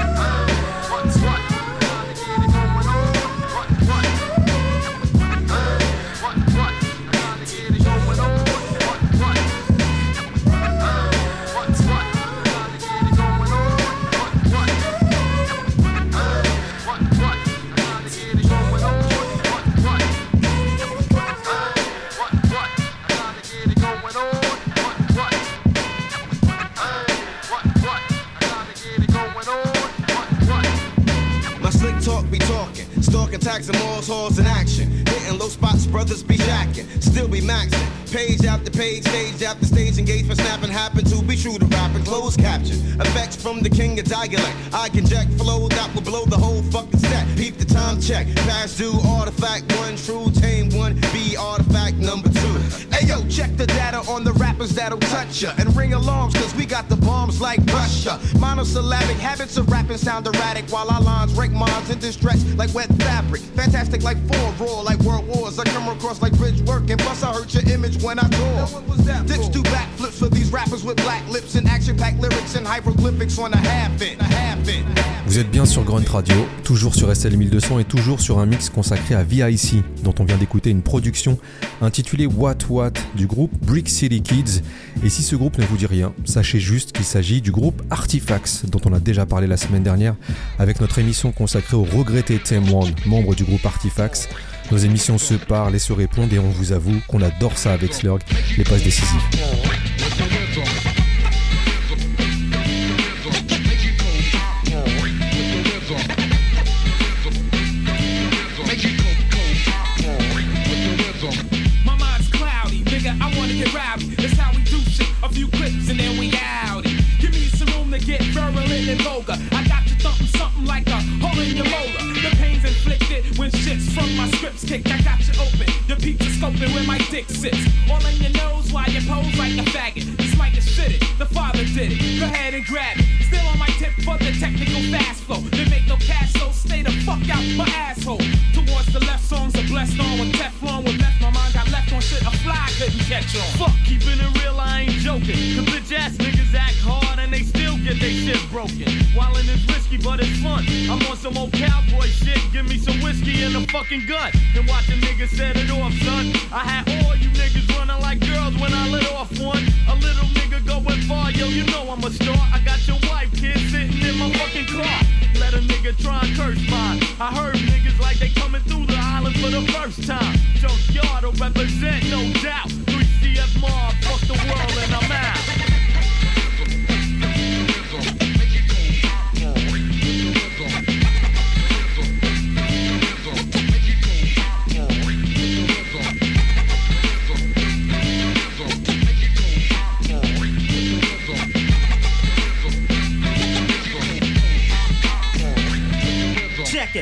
Brothers be jacking, still be maxing. Page after page, stage after stage, engage for snapping. Happen to be true to rapping, close caption. Effects from the king of dialect. I can jack flow that will blow the whole fucking set. Peep the time check, past due, artifact, one true tame one. B artifact number two. Check the data on the rappers that'll touch ya and ring alongs, cause we got the bombs like Russia. Monosyllabic habits of rapping sound erratic while our lines rake minds in distress like wet fabric. Fantastic like four, raw like world wars. I come across like bridge work and plus I hurt your image when I tour. Dicks do backflips for these rappers with black lips and action packed lyrics and hieroglyphics on a half it. Vous êtes bien sur Grunt Radio, toujours sur SL 1200 et toujours sur un mix consacré à VIC, dont on vient d'écouter une production intitulée What What du groupe Brick City Kids. Et si ce groupe ne vous dit rien, sachez juste qu'il s'agit du groupe Artifacts, dont on a déjà parlé la semaine dernière avec notre émission consacrée au regretté Tim Wand, membre du groupe Artifacts. Nos émissions se parlent et se répondent et on vous avoue qu'on adore ça avec Slurg, les passes décisives. Dick sits all in your nose while you pose like a faggot. This mic is fitted, the father did it. Go ahead and grab it. Still on my tip for the technical fast flow. They make no cash, so stay the fuck out my asshole. Towards the left, songs are blessed on with Teflon. With left, my mind got left on shit a fly couldn't catch on. Fuck, keeping it real, I ain't joking. Cause bitch ass niggas act hard and they still get they shit broken. Wildin' is risky, but it's fun. I'm on some old cowboy shit. Give me some whiskey and a fucking gun. And watch a nigga set it off, son. I had all you niggas running like girls when I lit off one. A little nigga going far, yo, you know I'm a star. I got your wife, kid, sitting in my fucking car. Let a nigga try and curse mine. I heard niggas like they coming through the island for the first time. Junkyard will represent, no doubt. 3CF Mob, fuck the world and I'm out.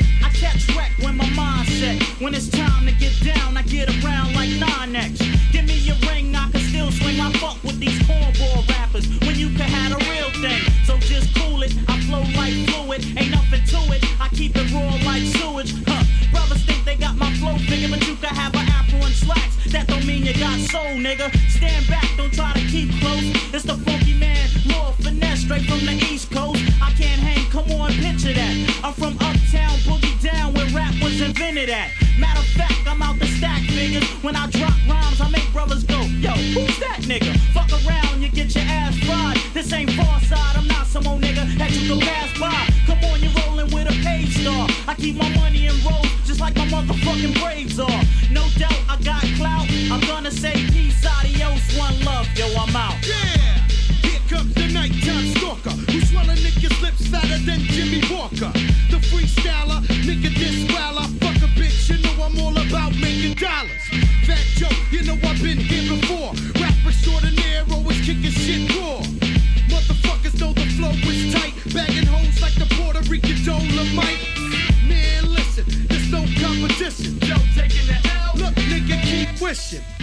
I kept track when my mindset. When it's time to get down, I get around like 9X. Give me a ring, I can still swing. I fuck with these cornball rappers when you can have a real thing. So just cool it, I flow like fluid, ain't nothing to it. I keep it raw like sewage. Huh. Brothers think they got my flow figure, but you can have an afro and slacks. That don't mean you got soul, nigga. Stand back, don't try to keep close. It's the funky man, raw finesse, straight from the east coast. I can't hang, come on, picture that. I'm from uptown, invented at. Matter of fact, I'm out the stack figures. When I drop rhymes, I make brothers go, yo, who's that nigga? Fuck around, you get your ass fried. This ain't far side, I'm not some old nigga that you can pass by. Come on, you're rolling with a page star. I keep my money in rolls, just like my motherfucking braves are. No doubt, I got clout. I'm gonna say peace, adios, one love, yo, I'm out. Yeah! Here comes the nighttime stalker who swallow niggas' lips fatter than Jimmy Walker. The freestyler, nigga about making dollars. Fat Joe, you know I've been here before. Rapper extraordinaire, always kicking shit raw. Motherfuckers know the flow is tight, bagging hoes like the Puerto Rican Dolomite. Man, listen, there's no competition. Joe taking the L. Look, nigga, keep wishing.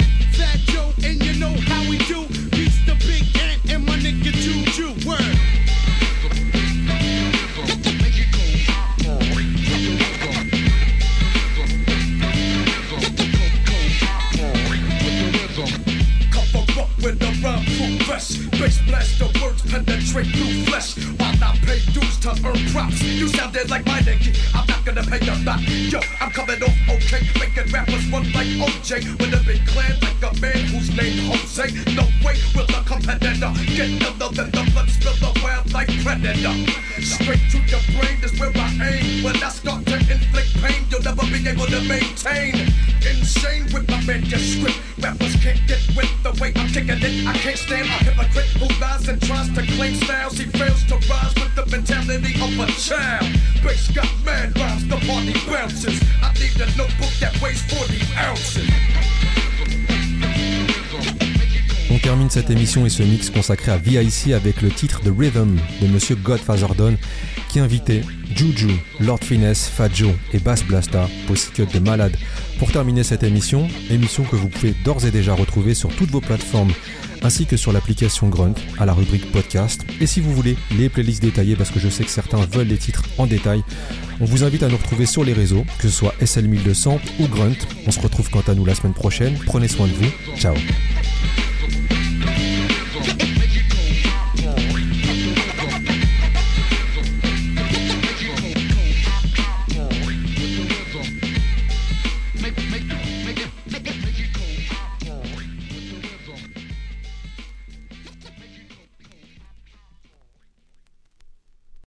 Penetrate through flesh. While I pay dues to earn props. You sounded like my nigga. I'm not gonna pay you back. Yo, I'm coming off okay. Making rappers run like OJ. With a big clan like a man who's named Jose. No way will a competitor get another than the blood spill around like predator. Straight to your brain is where I aim. When I start to inflict pain, you'll never be able to maintain. Insane with my manuscript. Rappers can't get with the way I'm kicking it. I can't stand a hypocrite who lies and tries to claim styles. He fails to rise with the mentality of a child. Bass got mad rhymes, the party bounces. I need a notebook that weighs 40 ounces. On termine cette émission et ce mix consacré à VIC avec le titre The Rhythm de Monsieur Godfather Don qui invitait Juju, Lord Finesse, Fat Joe et Bass Blasta, cut de malade. Pour terminer cette émission, émission que vous pouvez d'ores et déjà retrouver sur toutes vos plateformes ainsi que sur l'application Grunt à la rubrique podcast. Et si vous voulez les playlists détaillées, parce que je sais que certains veulent les titres en détail, on vous invite à nous retrouver sur les réseaux, que ce soit SL1200 ou Grunt. On se retrouve quant à nous la semaine prochaine. Prenez soin de vous. Ciao.